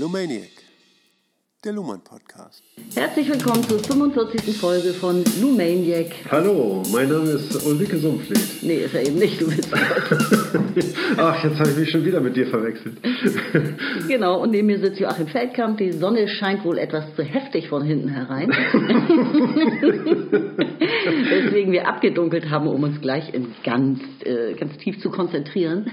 Lumaniac, der Luhmann Podcast. Herzlich willkommen zur 45. Folge von Lumaniac. Hallo, mein Name ist Ulrike Sumpflied. Nee, ist er eben nicht, du bist Ach, jetzt habe ich mich schon wieder mit dir verwechselt. Genau, und neben mir sitzt Joachim Feldkamp. Die Sonne scheint wohl etwas zu heftig von hinten herein. Deswegen wir abgedunkelt haben, um uns gleich in ganz, äh, ganz tief zu konzentrieren.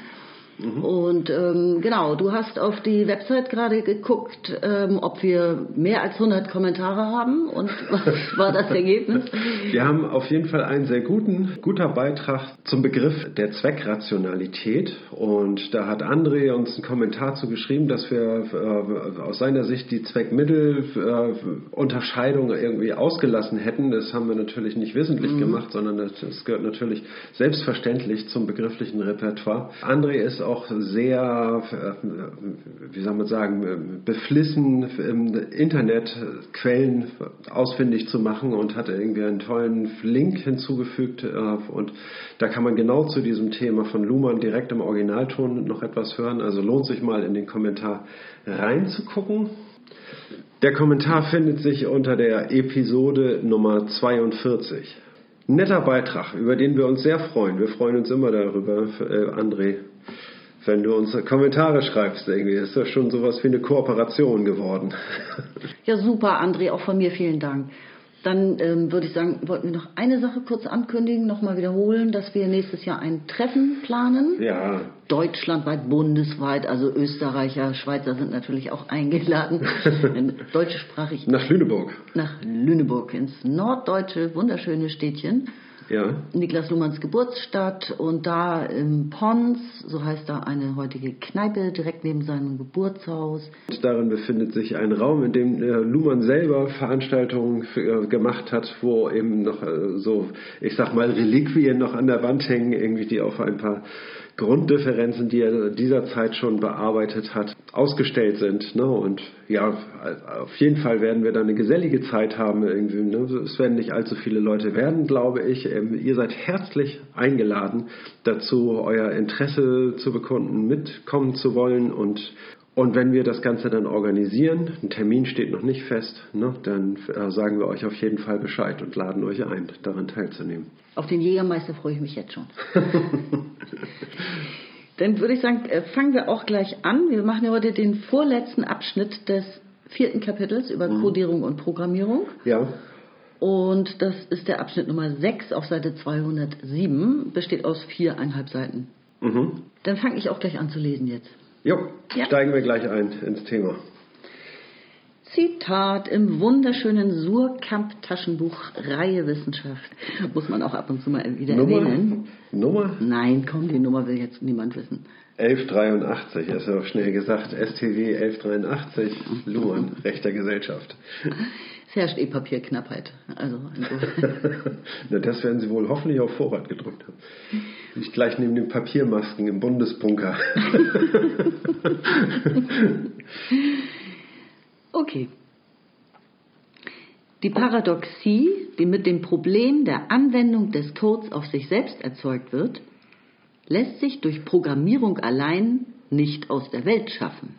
Und ähm, genau, du hast auf die Website gerade geguckt, ähm, ob wir mehr als 100 Kommentare haben und was war das Ergebnis? Wir haben auf jeden Fall einen sehr guten, guter Beitrag zum Begriff der Zweckrationalität und da hat André uns einen Kommentar zu geschrieben, dass wir äh, aus seiner Sicht die Zweckmittelunterscheidung äh, irgendwie ausgelassen hätten. Das haben wir natürlich nicht wissentlich Mhm. gemacht, sondern das, das gehört natürlich selbstverständlich zum begrifflichen Repertoire. André ist auch sehr, äh, wie soll man sagen, beflissen, im Internet Quellen ausfindig zu machen und hat irgendwie einen tollen Link hinzugefügt. äh, Und da kann man genau zu diesem Thema von Luhmann direkt im Originalton noch etwas hören. Also lohnt sich mal in den Kommentar reinzugucken. Der Kommentar findet sich unter der Episode Nummer 42. Netter Beitrag, über den wir uns sehr freuen. Wir freuen uns immer darüber, äh, André, wenn du uns Kommentare schreibst. Irgendwie ist das schon sowas wie eine Kooperation geworden. Ja, super, André, auch von mir vielen Dank. Dann ähm, würde ich sagen, wollten wir noch eine Sache kurz ankündigen, nochmal wiederholen, dass wir nächstes Jahr ein Treffen planen. Ja, Deutschlandweit, bundesweit, also Österreicher, Schweizer sind natürlich auch eingeladen, deutschsprachig nach Lüneburg. nach Lüneburg, ins norddeutsche, wunderschöne Städtchen. Ja, Niklas Luhmanns Geburtsstadt und da im Pons, so heißt da eine heutige Kneipe direkt neben seinem Geburtshaus. Und darin befindet sich ein Raum, in dem äh, Luhmann selber Veranstaltungen für, äh, gemacht hat, wo eben noch äh, so, ich sag mal, Reliquien noch an der Wand hängen, irgendwie die auf ein paar Grunddifferenzen, die er dieser Zeit schon bearbeitet hat, ausgestellt sind. Ne? Und ja, auf jeden Fall werden wir dann eine gesellige Zeit haben. Irgendwie, ne? Es werden nicht allzu viele Leute werden, glaube ich. Ähm, ihr seid herzlich eingeladen, dazu euer Interesse zu bekunden, mitkommen zu wollen und und wenn wir das Ganze dann organisieren, ein Termin steht noch nicht fest, ne, dann äh, sagen wir euch auf jeden Fall Bescheid und laden euch ein, daran teilzunehmen. Auf den Jägermeister freue ich mich jetzt schon. Dann würde ich sagen, äh, fangen wir auch gleich an. Wir machen ja heute den vorletzten Abschnitt des vierten Kapitels über Codierung und Programmierung. Ja, Und das ist der Abschnitt Nummer 6 auf Seite 207, besteht aus viereinhalb Seiten. mhm. Dann fange ich auch gleich an zu lesen jetzt. Jo, Ja. steigen wir gleich ein ins Thema. Zitat im wunderschönen Surkamp-Taschenbuch Reihe Wissenschaft. Muss man auch ab und zu mal wieder Nummer, erwähnen. Nummer Nein, komm, die Nummer will jetzt niemand wissen. 1183, ist ja auch schnell gesagt, STW 1183, Luhmann, Rechter Gesellschaft. Herrscht eh Papierknappheit. Also insofern. Na, das werden sie wohl hoffentlich auf Vorrat gedrückt haben. Nicht gleich neben den Papiermasken im Bundesbunker. Okay. Die Paradoxie, die mit dem Problem der Anwendung des Codes auf sich selbst erzeugt wird, lässt sich durch Programmierung allein nicht aus der Welt schaffen.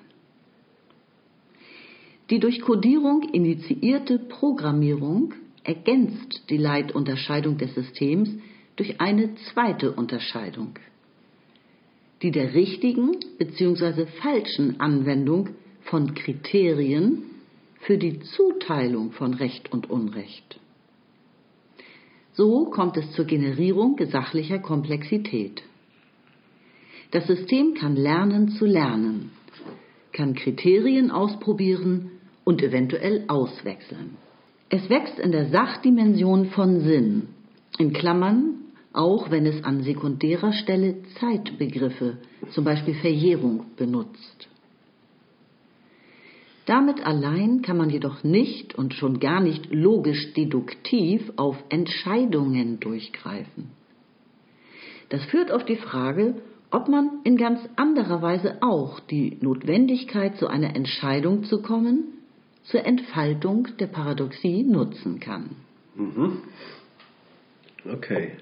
Die durch Codierung initiierte Programmierung ergänzt die Leitunterscheidung des Systems durch eine zweite Unterscheidung, die der richtigen bzw. falschen Anwendung von Kriterien für die Zuteilung von Recht und Unrecht. So kommt es zur Generierung sachlicher Komplexität. Das System kann lernen zu lernen, kann Kriterien ausprobieren und eventuell auswechseln. Es wächst in der Sachdimension von Sinn, in Klammern, auch wenn es an sekundärer Stelle Zeitbegriffe, zum Beispiel Verjährung, benutzt. Damit allein kann man jedoch nicht und schon gar nicht logisch deduktiv auf Entscheidungen durchgreifen. Das führt auf die Frage, ob man in ganz anderer Weise auch die Notwendigkeit, zu einer Entscheidung zu kommen, zur Entfaltung der Paradoxie nutzen kann. Okay.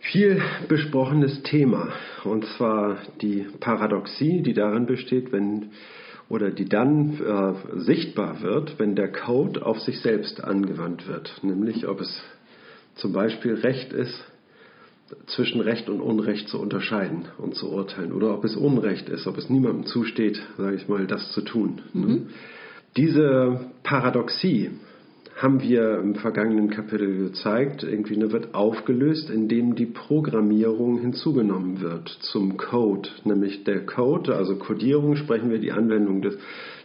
Viel besprochenes Thema, und zwar die Paradoxie, die darin besteht, wenn oder die dann äh, sichtbar wird, wenn der Code auf sich selbst angewandt wird. Nämlich ob es zum Beispiel Recht ist, zwischen Recht und Unrecht zu unterscheiden und zu urteilen. Oder ob es Unrecht ist, ob es niemandem zusteht, sage ich mal, das zu tun. Ne? Mhm. Diese Paradoxie haben wir im vergangenen Kapitel gezeigt, irgendwie ne, wird aufgelöst, indem die Programmierung hinzugenommen wird zum Code. Nämlich der Code, also Codierung, sprechen wir die Anwendung des,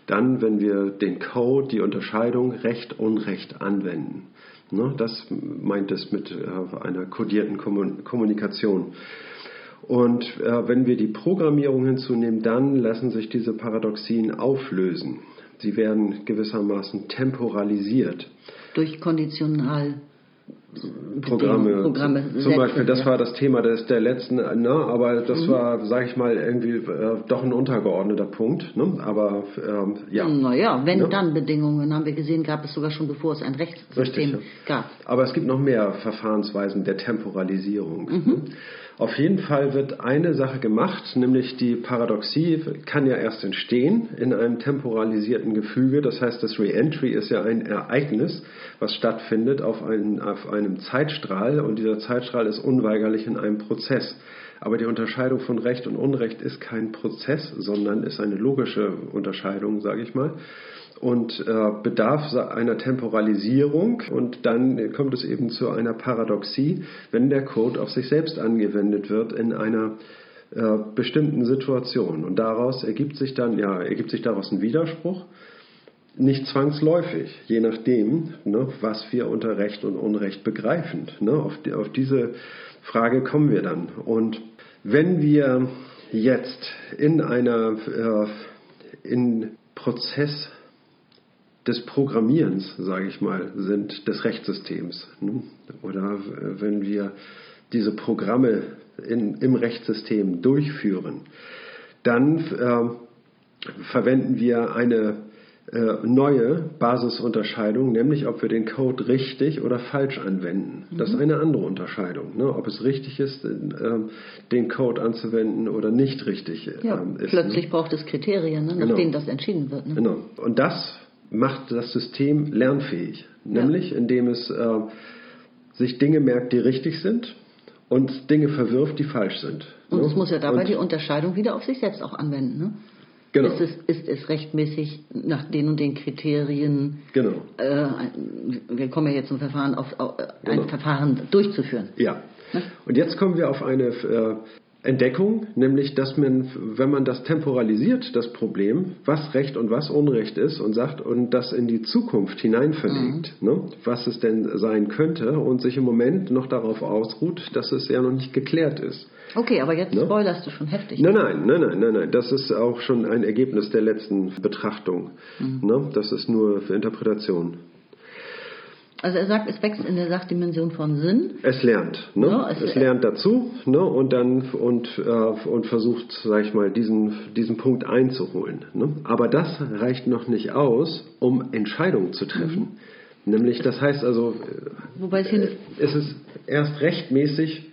dann, wenn wir den Code, die Unterscheidung Recht, Unrecht anwenden. Ne, das meint es mit äh, einer kodierten Kommunikation. Und äh, wenn wir die Programmierung hinzunehmen, dann lassen sich diese Paradoxien auflösen. Sie werden gewissermaßen temporalisiert. Durch konditional Programme. Programme Zum Beispiel, das war das Thema des, der letzten, ne, aber das mhm. war, sage ich mal, irgendwie äh, doch ein untergeordneter Punkt. Ne? Aber ähm, ja. Naja, wenn ne? dann Bedingungen, haben wir gesehen, gab es sogar schon bevor es ein Rechtssystem Richtig, ja. gab. Aber es gibt noch mehr Verfahrensweisen der Temporalisierung. Mhm. Ne? Auf jeden Fall wird eine Sache gemacht, nämlich die Paradoxie kann ja erst entstehen in einem temporalisierten Gefüge. Das heißt, das Reentry ist ja ein Ereignis, was stattfindet auf, einen, auf einem Zeitstrahl und dieser Zeitstrahl ist unweigerlich in einem Prozess. Aber die Unterscheidung von Recht und Unrecht ist kein Prozess, sondern ist eine logische Unterscheidung, sage ich mal und äh, bedarf einer Temporalisierung und dann kommt es eben zu einer Paradoxie, wenn der Code auf sich selbst angewendet wird in einer äh, bestimmten Situation und daraus ergibt sich dann ja ergibt sich daraus ein Widerspruch nicht zwangsläufig, je nachdem, ne, was wir unter Recht und Unrecht begreifen. Ne, auf, die, auf diese Frage kommen wir dann. Und wenn wir jetzt in einer äh, in Prozess des Programmierens, sage ich mal, sind des Rechtssystems. Ne? Oder wenn wir diese Programme in, im Rechtssystem durchführen, dann äh, verwenden wir eine äh, neue Basisunterscheidung, nämlich ob wir den Code richtig oder falsch anwenden. Das ist mhm. eine andere Unterscheidung, ne? ob es richtig ist, äh, den Code anzuwenden oder nicht richtig ja, ähm, ist. Plötzlich ne? braucht es Kriterien, ne? nach genau. denen das entschieden wird. Ne? Genau. Und das macht das System lernfähig, nämlich ja. indem es äh, sich Dinge merkt, die richtig sind und Dinge verwirft, die falsch sind. Und ne? es muss ja dabei und die Unterscheidung wieder auf sich selbst auch anwenden. Ne? Genau. Ist, es, ist es rechtmäßig nach den und den Kriterien, genau. äh, wir kommen ja jetzt zum Verfahren, auf, auf ein genau. Verfahren durchzuführen? Ja. Ne? Und jetzt kommen wir auf eine äh, Entdeckung, nämlich dass man, wenn man das temporalisiert, das Problem, was Recht und was Unrecht ist und sagt und das in die Zukunft hineinverlegt, mhm. ne, was es denn sein könnte und sich im Moment noch darauf ausruht, dass es ja noch nicht geklärt ist. Okay, aber jetzt ne? spoilerst du schon heftig. Nein, nein, nein, nein, nein, nein. Das ist auch schon ein Ergebnis der letzten Betrachtung. Mhm. Ne? Das ist nur für Interpretation. Also er sagt, es wächst in der Sachdimension von Sinn. Es lernt, ne? Ja, es, es, lernt dazu, ne? Und dann und äh, und versucht, sag ich mal, diesen diesen Punkt einzuholen. Ne? Aber das reicht noch nicht aus, um Entscheidungen zu treffen. Mhm. Nämlich, das heißt also, Wobei es, äh, es ist erst rechtmäßig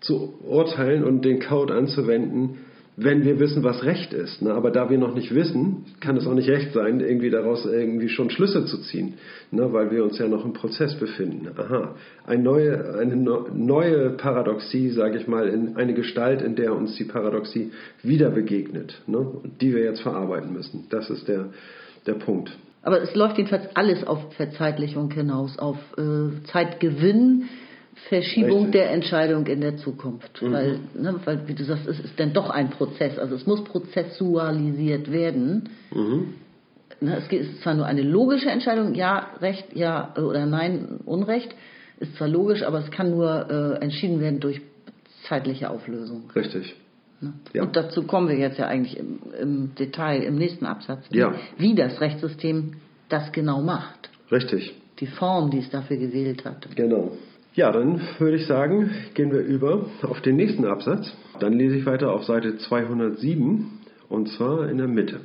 zu urteilen und den Code anzuwenden, wenn wir wissen, was Recht ist. Ne? Aber da wir noch nicht wissen, kann es auch nicht recht sein, irgendwie daraus irgendwie schon Schlüsse zu ziehen, ne? weil wir uns ja noch im Prozess befinden. Aha, eine neue, eine neue Paradoxie, sage ich mal, in eine Gestalt, in der uns die Paradoxie wieder begegnet, ne? die wir jetzt verarbeiten müssen. Das ist der, der Punkt. Aber es läuft jedenfalls alles auf Verzeitlichung hinaus, auf äh, Zeitgewinn Verschiebung Richtig. der Entscheidung in der Zukunft. Mhm. Weil, ne, weil, wie du sagst, es ist dann doch ein Prozess. Also es muss prozessualisiert werden. Mhm. Ne, es ist zwar nur eine logische Entscheidung, ja, Recht, ja oder nein, Unrecht, ist zwar logisch, aber es kann nur äh, entschieden werden durch zeitliche Auflösung. Richtig. Ne? Ja. Und dazu kommen wir jetzt ja eigentlich im, im Detail im nächsten Absatz, wie, ja. wie das Rechtssystem das genau macht. Richtig. Die Form, die es dafür gewählt hat. Genau. Ja, dann würde ich sagen, gehen wir über auf den nächsten Absatz. Dann lese ich weiter auf Seite 207 und zwar in der Mitte.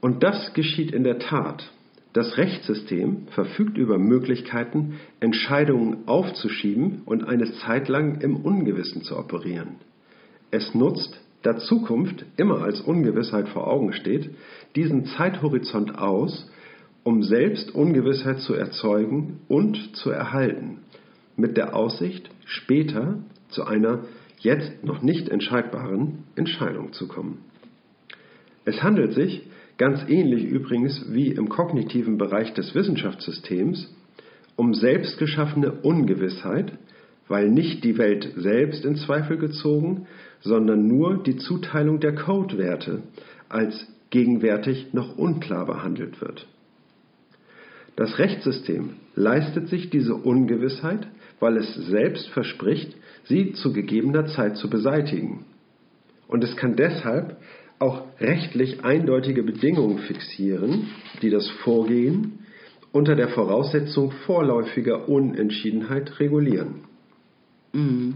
Und das geschieht in der Tat. Das Rechtssystem verfügt über Möglichkeiten, Entscheidungen aufzuschieben und eine Zeit lang im Ungewissen zu operieren. Es nutzt da Zukunft immer als Ungewissheit vor Augen steht, diesen Zeithorizont aus, um selbst Ungewissheit zu erzeugen und zu erhalten, mit der Aussicht, später zu einer jetzt noch nicht entscheidbaren Entscheidung zu kommen. Es handelt sich, ganz ähnlich übrigens wie im kognitiven Bereich des Wissenschaftssystems, um selbstgeschaffene Ungewissheit, weil nicht die Welt selbst in Zweifel gezogen, sondern nur die Zuteilung der Codewerte als gegenwärtig noch unklar behandelt wird. Das Rechtssystem leistet sich diese Ungewissheit, weil es selbst verspricht, sie zu gegebener Zeit zu beseitigen. Und es kann deshalb auch rechtlich eindeutige Bedingungen fixieren, die das Vorgehen unter der Voraussetzung vorläufiger Unentschiedenheit regulieren. Mhm.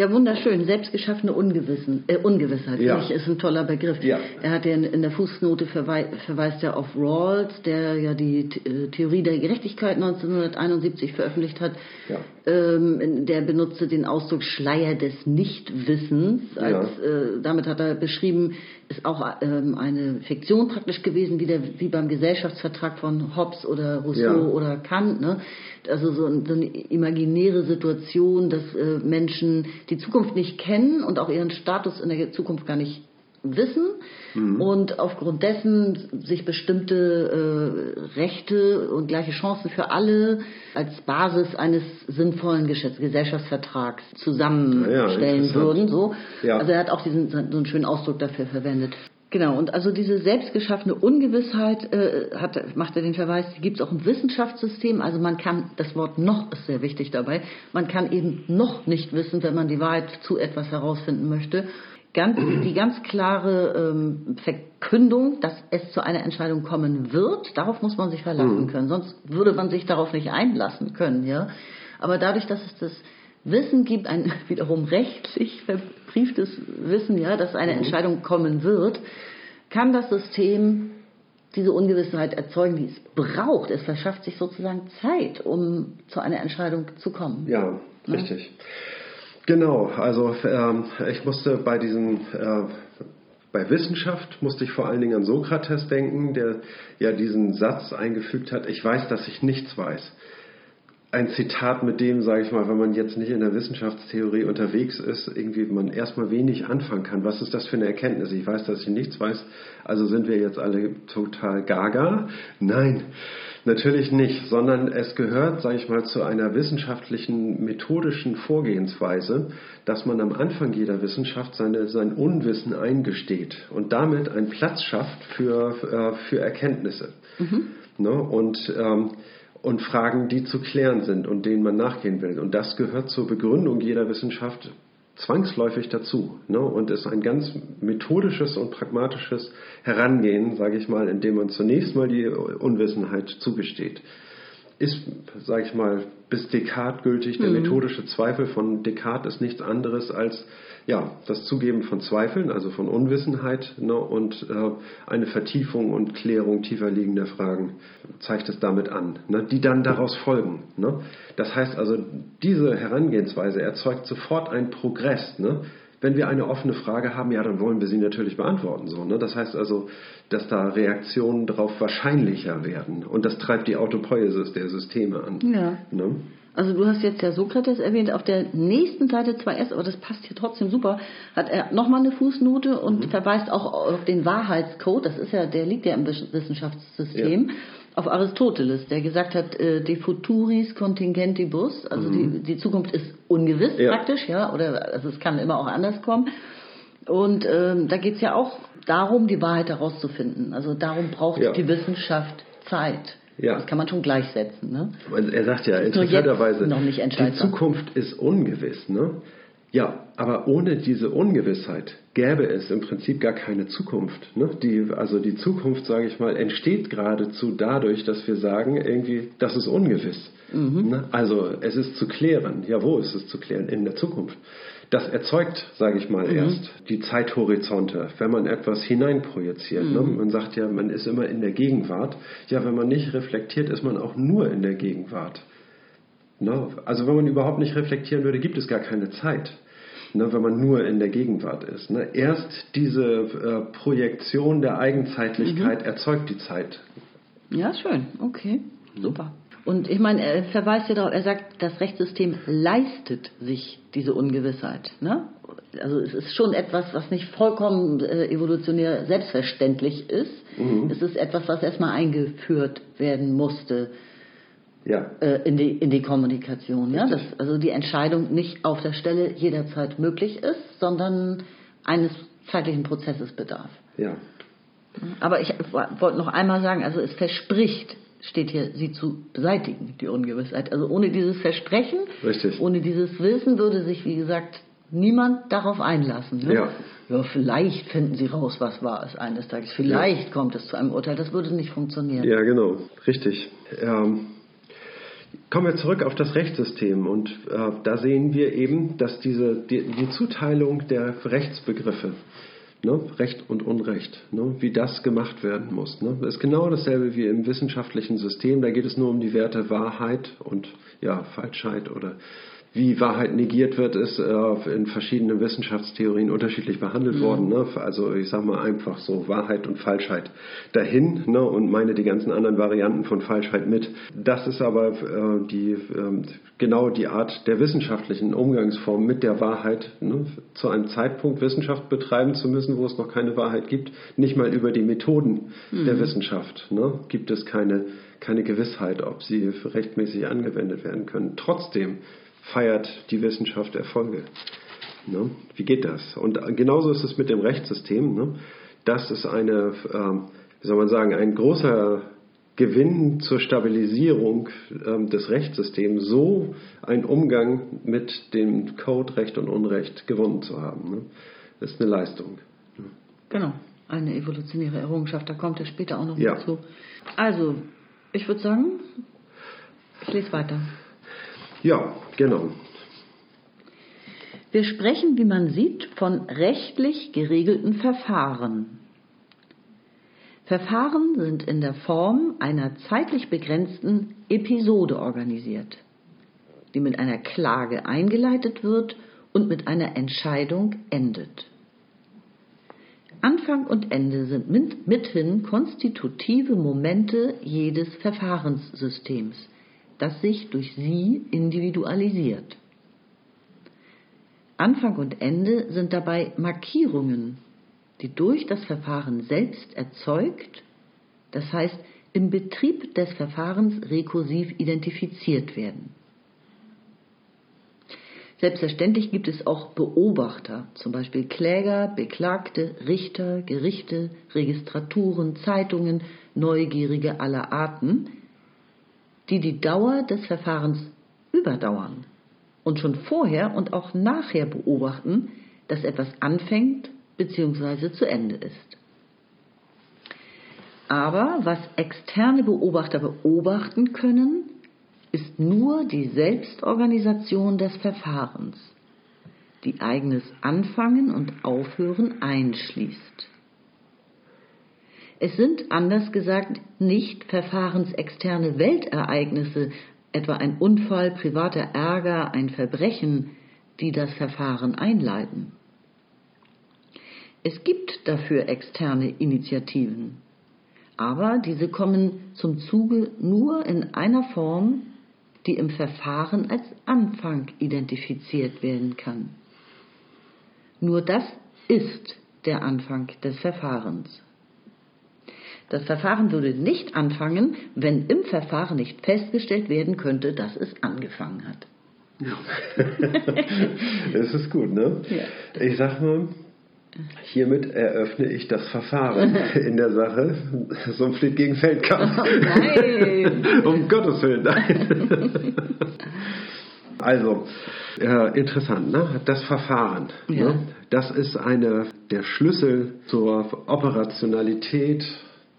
Ja, wunderschön. Selbstgeschaffene Ungewissen, äh, Ungewissheit, ja. ich, ist ein toller Begriff. Ja. Er hat ja in, in der Fußnote verwei verweist er auf Rawls, der ja die äh, Theorie der Gerechtigkeit 1971 veröffentlicht hat. Ja. Ähm, der benutzte den Ausdruck Schleier des Nichtwissens. Als, äh, damit hat er beschrieben, ist auch ähm, eine Fiktion praktisch gewesen, wie, der, wie beim Gesellschaftsvertrag von Hobbes oder Rousseau ja. oder Kant. Ne? Also so, so, eine imaginäre Situation, dass äh, Menschen die Zukunft nicht kennen und auch ihren Status in der Zukunft gar nicht wissen mhm. und aufgrund dessen sich bestimmte äh, Rechte und gleiche Chancen für alle als Basis eines sinnvollen Gesellschaftsvertrags zusammenstellen ja, würden. So. Ja. Also er hat auch diesen so einen schönen Ausdruck dafür verwendet. Genau, und also diese selbstgeschaffene Ungewissheit äh, hat, macht er den Verweis, die gibt es auch im Wissenschaftssystem. Also man kann, das Wort noch ist sehr wichtig dabei, man kann eben noch nicht wissen, wenn man die Wahrheit zu etwas herausfinden möchte ganz, die ganz klare ähm, Verkündung, dass es zu einer Entscheidung kommen wird. Darauf muss man sich verlassen mhm. können. Sonst würde man sich darauf nicht einlassen können. Ja? Aber dadurch, dass es das Wissen gibt, ein wiederum rechtlich verbrieftes Wissen, ja, dass eine mhm. Entscheidung kommen wird, kann das System diese Ungewissenheit erzeugen, die es braucht. Es verschafft sich sozusagen Zeit, um zu einer Entscheidung zu kommen. Ja, ja? Genau, also ähm, ich musste bei diesen äh, bei Wissenschaft musste ich vor allen Dingen an Sokrates denken, der ja diesen Satz eingefügt hat, ich weiß, dass ich nichts weiß. Ein Zitat, mit dem, sage ich mal, wenn man jetzt nicht in der Wissenschaftstheorie unterwegs ist, irgendwie man erstmal wenig anfangen kann. Was ist das für eine Erkenntnis? Ich weiß, dass ich nichts weiß, also sind wir jetzt alle total gaga? Nein, Natürlich nicht, sondern es gehört, sage ich mal, zu einer wissenschaftlichen, methodischen Vorgehensweise, dass man am Anfang jeder Wissenschaft seine, sein Unwissen eingesteht und damit einen Platz schafft für, äh, für Erkenntnisse. Mhm. Ne? Und, ähm, und Fragen, die zu klären sind und denen man nachgehen will. Und das gehört zur Begründung jeder Wissenschaft zwangsläufig dazu ne? und ist ein ganz methodisches und pragmatisches Herangehen, sage ich mal, indem man zunächst mal die Unwissenheit zugesteht. Ist, sage ich mal, bis Descartes gültig. Der mhm. methodische Zweifel von Descartes ist nichts anderes als ja, das Zugeben von Zweifeln, also von Unwissenheit ne, und äh, eine Vertiefung und Klärung tiefer liegender Fragen zeigt es damit an, ne, die dann daraus folgen. Ne. Das heißt also, diese Herangehensweise erzeugt sofort einen Progress. Ne. Wenn wir eine offene Frage haben, ja, dann wollen wir sie natürlich beantworten. So, ne? Das heißt also, dass da Reaktionen darauf wahrscheinlicher werden. Und das treibt die Autopoiesis der Systeme an. Ja. Ne? Also du hast jetzt ja Sokrates erwähnt, auf der nächsten Seite zwar erst, aber das passt hier trotzdem super, hat er nochmal eine Fußnote und mhm. verweist auch auf den Wahrheitscode, das ist ja, der liegt ja im Wissenschaftssystem, ja. auf Aristoteles, der gesagt hat, äh, de futuris contingentibus, also mhm. die, die Zukunft ist ungewiss ja. praktisch, ja, oder also es kann immer auch anders kommen. Und ähm, da geht es ja auch darum, die Wahrheit herauszufinden. Also darum braucht ja. die Wissenschaft Zeit. Ja. Das kann man schon gleichsetzen. Ne? Er sagt ja interessanterweise, die Zukunft ist ungewiss. Ne? Ja, aber ohne diese Ungewissheit gäbe es im Prinzip gar keine Zukunft. Ne? Die, also die Zukunft, sage ich mal, entsteht geradezu dadurch, dass wir sagen, irgendwie, das ist ungewiss. Mhm. Ne? Also es ist zu klären. Ja, wo ist es zu klären? In der Zukunft. Das erzeugt, sage ich mal, mhm. erst die Zeithorizonte, wenn man etwas hineinprojiziert. Ne? Mhm. Ne? Man sagt ja, man ist immer in der Gegenwart. Ja, wenn man nicht reflektiert, ist man auch nur in der Gegenwart. Ne? Also wenn man überhaupt nicht reflektieren würde, gibt es gar keine Zeit. ne, wenn man nur in der Gegenwart ist. Ne? Erst diese äh, Projektion der Eigenzeitlichkeit mhm. erzeugt die Zeit. Ja, schön. Okay, super. Und ich meine, er verweist ja darauf, er sagt, das Rechtssystem leistet sich diese Ungewissheit. Ne? Also es ist schon etwas, was nicht vollkommen äh, evolutionär selbstverständlich ist. Mhm. Es ist etwas, was erstmal eingeführt werden musste ja. äh, in, die, in die Kommunikation. Ja? Dass also die Entscheidung nicht auf der Stelle jederzeit möglich ist, sondern eines zeitlichen Prozesses bedarf. Ja. Aber ich wollte noch einmal sagen, also es verspricht, steht hier, sie zu beseitigen, die Ungewissheit. Also ohne dieses Versprechen, Richtig. ohne dieses Wissen würde sich, wie gesagt, niemand darauf einlassen. Ne? Ja. ja, vielleicht finden sie raus, was war es eines Tages. Vielleicht ja. kommt es zu einem Urteil. Das würde nicht funktionieren. Ja, genau. Richtig. Ähm, kommen wir zurück auf das Rechtssystem. Und äh, da sehen wir eben, dass diese, die, die Zuteilung der Rechtsbegriffe Ne? Recht und Unrecht, ne? wie das gemacht werden muss. Ne? Das ist genau dasselbe wie im wissenschaftlichen System. Da geht es nur um die Werte Wahrheit und ja, Falschheit oder wie Wahrheit negiert wird, ist äh, in verschiedenen Wissenschaftstheorien unterschiedlich behandelt mhm. worden. Ne? Also ich sage mal einfach so Wahrheit und Falschheit dahin ne? und meine die ganzen anderen Varianten von Falschheit mit. Das ist aber äh, die, äh, genau die Art der wissenschaftlichen Umgangsform mit der Wahrheit. Ne? Zu einem Zeitpunkt Wissenschaft betreiben zu müssen, wo es noch keine Wahrheit gibt, nicht mal über die Methoden mhm. der Wissenschaft ne? gibt es keine, keine Gewissheit, ob sie rechtmäßig angewendet werden können. Trotzdem feiert die Wissenschaft Erfolge. Ne? Wie geht das? Und genauso ist es mit dem Rechtssystem. Ne? Das ist eine, ähm, wie soll man sagen, ein großer Gewinn zur Stabilisierung ähm, des Rechtssystems, so einen Umgang mit dem Code Recht und Unrecht gewonnen zu haben. Ne? Das ist eine Leistung. Ne? Genau, eine evolutionäre Errungenschaft. Da kommt er später auch noch ja. dazu. Also, ich würde sagen, ich lese weiter. Ja, genau. Wir sprechen, wie man sieht, von rechtlich geregelten Verfahren. Verfahren sind in der Form einer zeitlich begrenzten Episode organisiert, die mit einer Klage eingeleitet wird und mit einer Entscheidung endet. Anfang und Ende sind mithin konstitutive Momente jedes Verfahrenssystems das sich durch sie individualisiert. Anfang und Ende sind dabei Markierungen, die durch das Verfahren selbst erzeugt, das heißt im Betrieb des Verfahrens rekursiv identifiziert werden. Selbstverständlich gibt es auch Beobachter, zum Beispiel Kläger, Beklagte, Richter, Gerichte, Registraturen, Zeitungen, Neugierige aller Arten, die die Dauer des Verfahrens überdauern und schon vorher und auch nachher beobachten, dass etwas anfängt bzw. zu Ende ist. Aber was externe Beobachter beobachten können, ist nur die Selbstorganisation des Verfahrens, die eigenes Anfangen und Aufhören einschließt. Es sind, anders gesagt, nicht verfahrensexterne Weltereignisse, etwa ein Unfall, privater Ärger, ein Verbrechen, die das Verfahren einleiten. Es gibt dafür externe Initiativen, aber diese kommen zum Zuge nur in einer Form, die im Verfahren als Anfang identifiziert werden kann. Nur das ist der Anfang des Verfahrens. Das Verfahren würde nicht anfangen, wenn im Verfahren nicht festgestellt werden könnte, dass es angefangen hat. Ja. das ist gut, ne? Ja. Ich sag mal, hiermit eröffne ich das Verfahren in der Sache Sumpflied gegen Feldkampf. Oh, nein! um Gottes Willen, nein. also, äh, interessant, ne? Das Verfahren. Ne? Ja. Ne? Das ist eine der Schlüssel zur Operationalität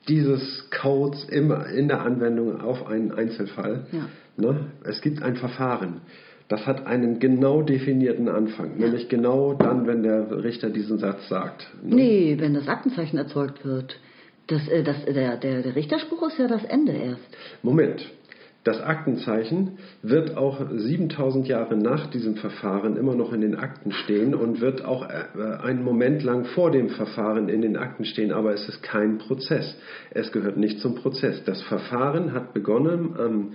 dieses Codes immer in der Anwendung auf einen Einzelfall. Ja. Ne? Es gibt ein Verfahren. Das hat einen genau definierten Anfang, ja. nämlich genau dann, wenn der Richter diesen Satz sagt. Ne? Nee, wenn das Aktenzeichen erzeugt wird. Das, äh, das, der, der, der Richterspruch ist ja das Ende erst. Moment. Das Aktenzeichen wird auch 7000 Jahre nach diesem Verfahren immer noch in den Akten stehen und wird auch äh, einen Moment lang vor dem Verfahren in den Akten stehen, aber es ist kein Prozess. Es gehört nicht zum Prozess. Das Verfahren hat begonnen am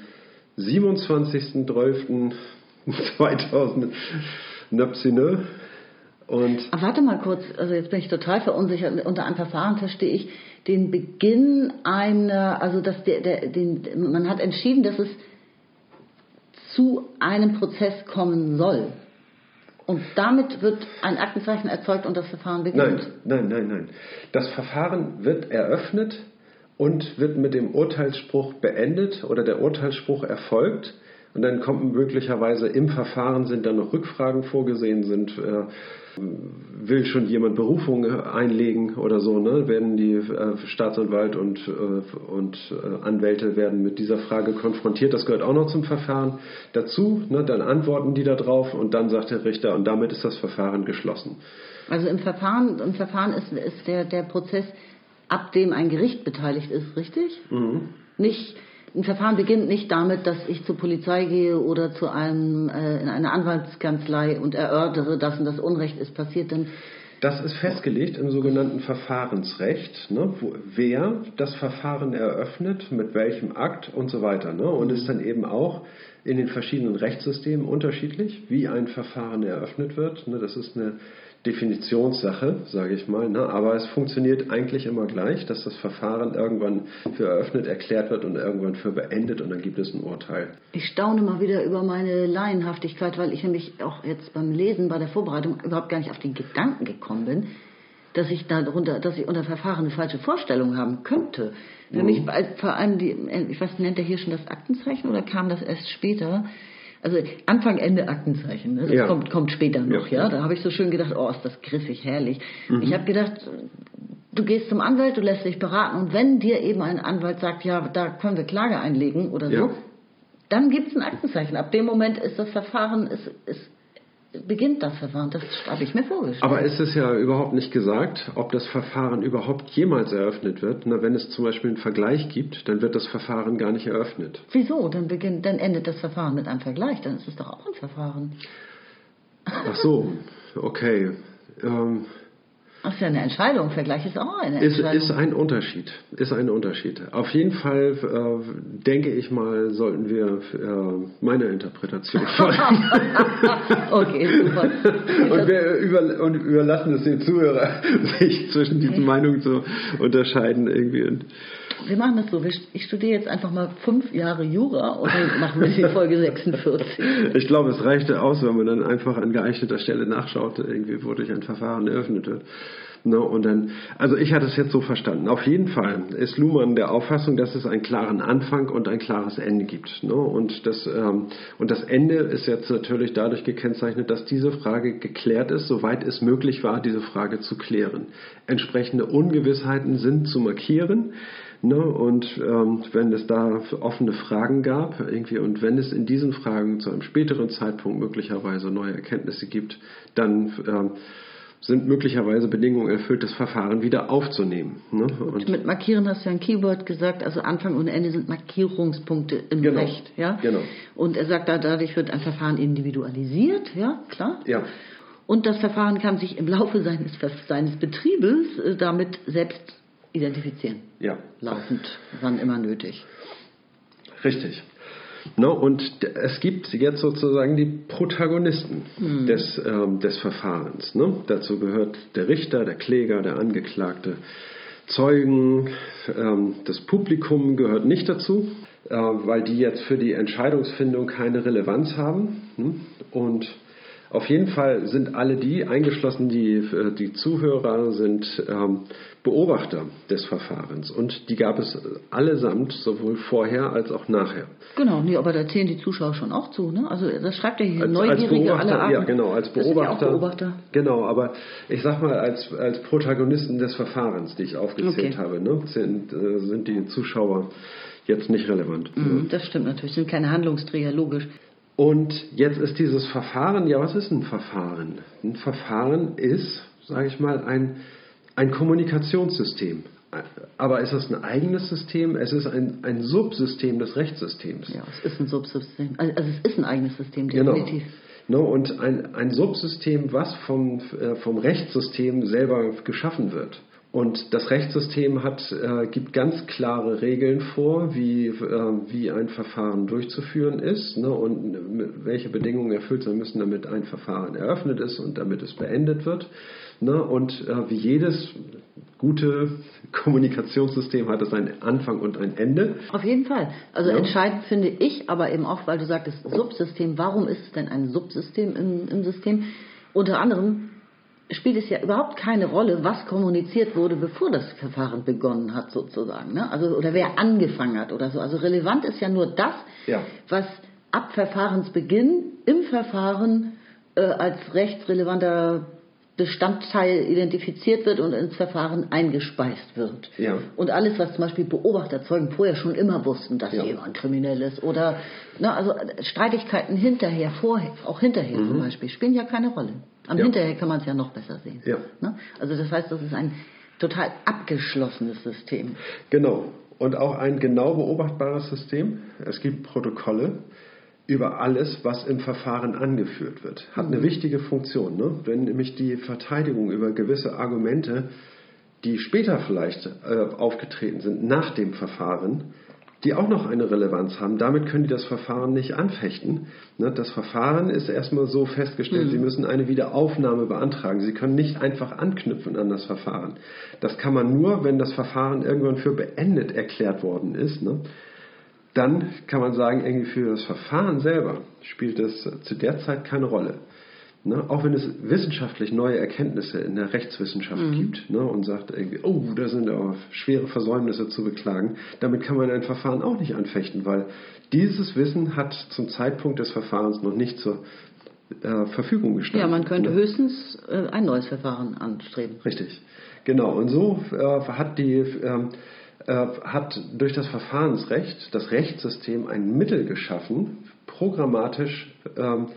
27.12.2019 und Aber warte mal kurz, also jetzt bin ich total verunsichert. Unter einem Verfahren verstehe ich den Beginn einer, also dass der, der, den, man hat entschieden, dass es zu einem Prozess kommen soll. Und damit wird ein Aktenzeichen erzeugt und das Verfahren beginnt. Nein, nein, nein, nein. Das Verfahren wird eröffnet und wird mit dem Urteilsspruch beendet oder der Urteilsspruch erfolgt. Und dann kommt möglicherweise im Verfahren sind dann noch Rückfragen vorgesehen, sind äh, will schon jemand Berufung einlegen oder so, ne? werden die äh, Staatsanwalt und, äh, und äh, Anwälte werden mit dieser Frage konfrontiert. Das gehört auch noch zum Verfahren dazu. Ne? Dann antworten die darauf und dann sagt der Richter und damit ist das Verfahren geschlossen. Also im Verfahren, im Verfahren ist, ist der, der Prozess, ab dem ein Gericht beteiligt ist, richtig? Mhm. Nicht ein Verfahren beginnt nicht damit, dass ich zur Polizei gehe oder zu einem äh, in eine Anwaltskanzlei und erörtere, dass das Unrecht ist passiert, dann das ist festgelegt im sogenannten Verfahrensrecht, ne, wo, wer das Verfahren eröffnet, mit welchem Akt und so weiter. Ne, und ist dann eben auch in den verschiedenen Rechtssystemen unterschiedlich, wie ein Verfahren eröffnet wird. Ne, das ist eine Definitionssache, sage ich mal. Ne? Aber es funktioniert eigentlich immer gleich, dass das Verfahren irgendwann für eröffnet erklärt wird und irgendwann für beendet und dann gibt es ein Urteil. Ich staune mal wieder über meine Laienhaftigkeit, weil ich nämlich auch jetzt beim Lesen, bei der Vorbereitung überhaupt gar nicht auf den Gedanken gekommen bin, dass ich darunter, dass ich unter Verfahren eine falsche Vorstellung haben könnte. Nämlich mhm. vor allem die, ich weiß, nennt er hier schon das Aktenzeichen oder kam das erst später? Also Anfang, Ende Aktenzeichen. Ne? Das ja. kommt, kommt später noch, ja. ja? Da habe ich so schön gedacht, oh, ist das griffig, herrlich. Mhm. Ich habe gedacht, du gehst zum Anwalt, du lässt dich beraten und wenn dir eben ein Anwalt sagt, ja, da können wir Klage einlegen oder ja. so, dann gibt es ein Aktenzeichen. Ab dem Moment ist das Verfahren ist, ist beginnt das Verfahren. Das habe ich mir vorgestellt. Aber ist es ja überhaupt nicht gesagt, ob das Verfahren überhaupt jemals eröffnet wird. Na, wenn es zum Beispiel einen Vergleich gibt, dann wird das Verfahren gar nicht eröffnet. Wieso? Dann, beginnt, dann endet das Verfahren mit einem Vergleich. Dann ist es doch auch ein Verfahren. Ach so, okay. Ähm, das ist ja eine Entscheidung. Vergleich ist auch eine Entscheidung. Ist, ist ein Unterschied. Ist ein Unterschied. Auf jeden Fall äh, denke ich mal, sollten wir äh, meiner Interpretation folgen. okay, super. und wir über, und überlassen es den Zuhörer, sich zwischen diesen okay. Meinungen zu unterscheiden irgendwie. Wir machen das so. Ich studiere jetzt einfach mal fünf Jahre Jura und dann machen wir die Folge 46. Ich glaube, es reichte aus, wenn man dann einfach an geeigneter Stelle nachschaut, irgendwie, wodurch ein Verfahren eröffnet wird. Ne, und dann, also ich hatte es jetzt so verstanden. Auf jeden Fall ist Luhmann der Auffassung, dass es einen klaren Anfang und ein klares Ende gibt. Ne? Und, das, ähm, und das Ende ist jetzt natürlich dadurch gekennzeichnet, dass diese Frage geklärt ist, soweit es möglich war, diese Frage zu klären. Entsprechende Ungewissheiten sind zu markieren. Ne? Und ähm, wenn es da offene Fragen gab, irgendwie, und wenn es in diesen Fragen zu einem späteren Zeitpunkt möglicherweise neue Erkenntnisse gibt, dann ähm, sind möglicherweise Bedingungen erfüllt, das Verfahren wieder aufzunehmen. Ne? Und mit Markieren hast du ja ein Keyword gesagt, also Anfang und Ende sind Markierungspunkte im genau, Recht. Ja? Genau. Und er sagt, dadurch wird ein Verfahren individualisiert, ja, klar. Ja. Und das Verfahren kann sich im Laufe seines, seines Betriebes äh, damit selbst identifizieren. Ja. Laufend, wann immer nötig. Richtig. No, und es gibt jetzt sozusagen die Protagonisten mhm. des, ähm, des Verfahrens. Ne? Dazu gehört der Richter, der Kläger, der Angeklagte, Zeugen, ähm, das Publikum gehört nicht dazu, äh, weil die jetzt für die Entscheidungsfindung keine Relevanz haben. Ne? Und auf jeden Fall sind alle die, eingeschlossen die, äh, die Zuhörer, sind ähm, Beobachter des Verfahrens. Und die gab es allesamt, sowohl vorher als auch nachher. Genau, nee, aber da zählen die Zuschauer schon auch zu. Ne? Also das schreibt er hier, als, Neugierige als alle Abend. Ja, genau, als Beobachter, Beobachter. Genau, aber ich sag mal, als, als Protagonisten des Verfahrens, die ich aufgezählt okay. habe, ne, sind, äh, sind die Zuschauer jetzt nicht relevant. Mhm, das stimmt natürlich, sind keine Handlungsträger, logisch. Und jetzt ist dieses Verfahren, ja, was ist ein Verfahren? Ein Verfahren ist, sage ich mal, ein ein Kommunikationssystem, aber ist es ein eigenes System? Es ist ein, ein Subsystem des Rechtssystems. Ja, es ist ein Subsystem. Also es ist ein eigenes System, Genau. definitiv. No, und ein, ein Subsystem, was vom, äh, vom Rechtssystem selber geschaffen wird. Und das Rechtssystem hat, äh, gibt ganz klare Regeln vor, wie, äh, wie ein Verfahren durchzuführen ist ne, und welche Bedingungen erfüllt sein müssen, damit ein Verfahren eröffnet ist und damit es beendet wird. Ne, und äh, wie jedes gute Kommunikationssystem hat es einen Anfang und ein Ende. Auf jeden Fall. Also Ja. entscheidend finde ich aber eben auch, weil du sagtest Subsystem, warum ist es denn ein Subsystem im, im System? Unter anderem spielt es ja überhaupt keine Rolle, was kommuniziert wurde, bevor das Verfahren begonnen hat, sozusagen. Ne? Also, oder wer angefangen hat oder so. Also relevant ist ja nur das, Ja. was ab Verfahrensbeginn im Verfahren äh, als rechtsrelevanter Bestandteil identifiziert wird und ins Verfahren eingespeist wird. Ja. Und alles, was zum Beispiel Beobachterzeugen vorher schon immer wussten, dass Ja. jemand kriminell ist oder ne, also Streitigkeiten hinterher, vorher, auch hinterher zum Beispiel, spielen ja keine Rolle. Am Mhm. Ja. Hinterher kann man es ja noch besser sehen. Ja. Ne? Also das heißt, das ist ein total abgeschlossenes System. Genau. Und auch ein genau beobachtbares System. Es gibt Protokolle über alles, was im Verfahren angeführt wird. Hat eine wichtige Funktion. Ne? Wenn nämlich die Verteidigung über gewisse Argumente, die später vielleicht äh, aufgetreten sind, nach dem Verfahren, die auch noch eine Relevanz haben, damit können die das Verfahren nicht anfechten. Ne? Das Verfahren ist erstmal so festgestellt, sie müssen eine Wiederaufnahme beantragen. Sie können nicht einfach anknüpfen an das Verfahren. Das kann man nur, wenn das Verfahren irgendwann für beendet erklärt worden ist. Ne? Dann kann man sagen, irgendwie für das Verfahren selber spielt es zu der Zeit keine Rolle. Ne? Auch wenn es wissenschaftlich neue Erkenntnisse in der Rechtswissenschaft gibt ne? und sagt, irgendwie, oh, da sind aber schwere Versäumnisse zu beklagen, damit kann man ein Verfahren auch nicht anfechten, weil dieses Wissen hat zum Zeitpunkt des Verfahrens noch nicht zur äh, Verfügung gestanden. Ja, man könnte ne? höchstens äh, ein neues Verfahren anstreben. Richtig, genau. Und so äh, hat die ähm, äh, hat durch das Verfahrensrecht das Rechtssystem ein Mittel geschaffen, programmatisch ähm,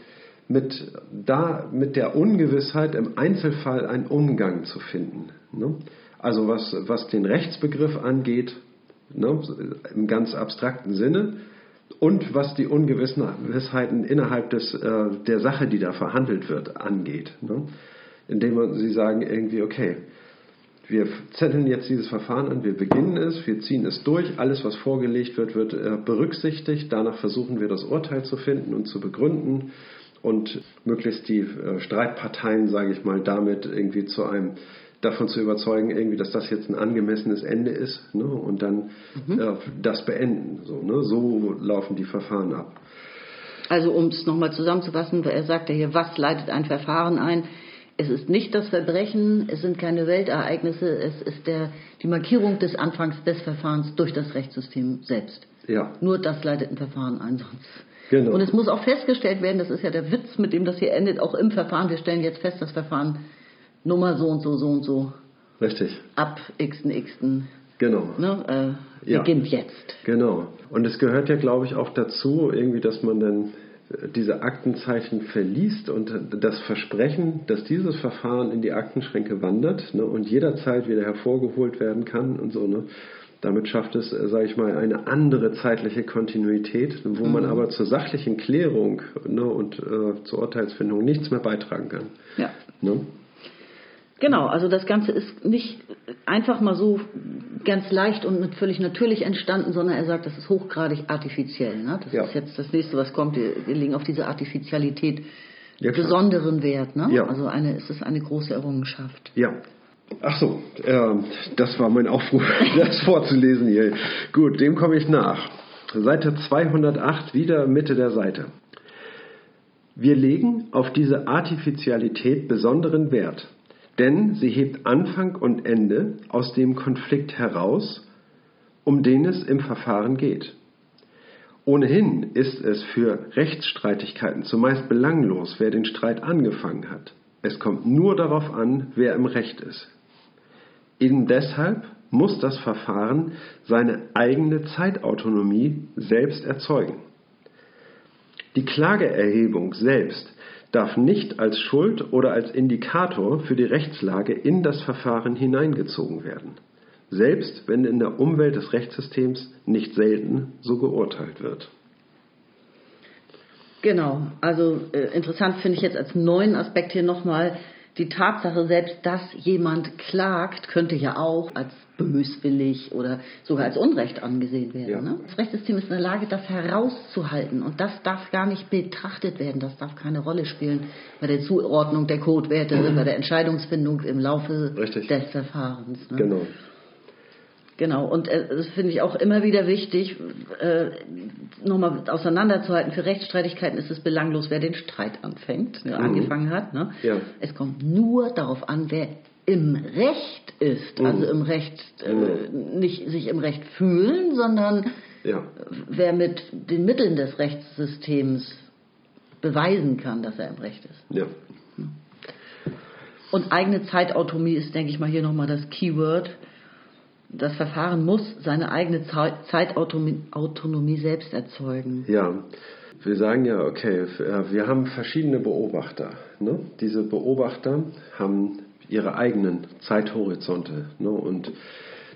mit, da, mit der Ungewissheit im Einzelfall einen Umgang zu finden. Ne? Also was, was den Rechtsbegriff angeht, ne, im ganz abstrakten Sinne, und was die Ungewissheiten innerhalb des, äh, der Sache, die da verhandelt wird, angeht. Ne? Indem sie sagen irgendwie, okay, wir zetteln jetzt dieses Verfahren an, wir beginnen es, wir ziehen es durch, alles, was vorgelegt wird, wird äh, berücksichtigt, danach versuchen wir das Urteil zu finden und zu begründen und möglichst die äh, Streitparteien, sage ich mal, damit irgendwie zu einem davon zu überzeugen, irgendwie, dass das jetzt ein angemessenes Ende ist ne? und dann äh, das beenden. So, ne? so laufen die Verfahren ab. Also um es nochmal zusammenzufassen, er sagt ja hier, was leitet ein Verfahren ein? Es ist nicht das Verbrechen, es sind keine Weltereignisse, es ist der, die Markierung des Anfangs des Verfahrens durch das Rechtssystem selbst. Ja, Nur das leitet ein Verfahren ein, sonst. Genau. Und es muss auch festgestellt werden, das ist ja der Witz, mit dem das hier endet, auch im Verfahren. Wir stellen jetzt fest, das Verfahren Nummer so und so, so und so, richtig. ab xten xten, Genau. ne, äh, Ja. beginnt jetzt. Genau. Und es gehört ja, glaube ich, auch dazu, irgendwie, dass man dann diese Aktenzeichen verliest und das Versprechen, dass dieses Verfahren in die Aktenschränke wandert ne, und jederzeit wieder hervorgeholt werden kann und so. Ne. Damit schafft es, sage ich mal, eine andere zeitliche Kontinuität, wo man aber zur sachlichen Klärung ne, und äh, zur Urteilsfindung nichts mehr beitragen kann. Ja. Ne? Genau, also das Ganze ist nicht einfach mal so ganz leicht und völlig natürlich entstanden, sondern er sagt, das ist hochgradig artifiziell. Ne? Das Ja. ist jetzt das nächste, was kommt. Wir, wir legen auf diese Artificialität Ja, besonderen Wert. Ne? Ja. Also eine, es ist eine große Errungenschaft. Ja. Ach so, ähm, das war mein Aufruf, das vorzulesen hier. Gut, dem komme ich nach. Seite 208, wieder Mitte der Seite. Wir legen auf diese Artificialität besonderen Wert, denn sie hebt Anfang und Ende aus dem Konflikt heraus, um den es im Verfahren geht. Ohnehin ist es für Rechtsstreitigkeiten zumeist belanglos, wer den Streit angefangen hat. Es kommt nur darauf an, wer im Recht ist. Eben deshalb muss das Verfahren seine eigene Zeitautonomie selbst erzeugen. Die Klageerhebung selbst darf nicht als Schuld oder als Indikator für die Rechtslage in das Verfahren hineingezogen werden. selbst wenn in der Umwelt des Rechtssystems nicht selten so geurteilt wird. Genau, also äh, interessant finde ich jetzt als neuen Aspekt hier nochmal die Tatsache, selbst dass jemand klagt, könnte ja auch als böswillig oder sogar als Unrecht angesehen werden. Ja. Ne? Das Rechtssystem ist in der Lage, das herauszuhalten und das darf gar nicht betrachtet werden, das darf keine Rolle spielen bei der Zuordnung der Codewerte, mhm. bei der Entscheidungsfindung im Laufe Richtig. des Verfahrens. Ne? Genau. Genau, und äh, das finde ich auch immer wieder wichtig, äh, nochmal auseinanderzuhalten. Für Rechtsstreitigkeiten ist es belanglos, wer den Streit anfängt, mhm. angefangen hat. Ne? Ja. Es kommt nur darauf an, wer im Recht ist, mhm. also im Recht, äh, mhm. nicht sich im Recht fühlen, sondern ja. wer mit den Mitteln des Rechtssystems beweisen kann, dass er im Recht ist. Ja. Und eigene Zeitautonomie ist, denke ich mal, hier nochmal das Keyword das Verfahren muss seine eigene Zeitautonomie selbst erzeugen. Ja, wir sagen ja, okay, wir haben verschiedene Beobachter. Ne? Diese Beobachter haben ihre eigenen Zeithorizonte. Ne? Und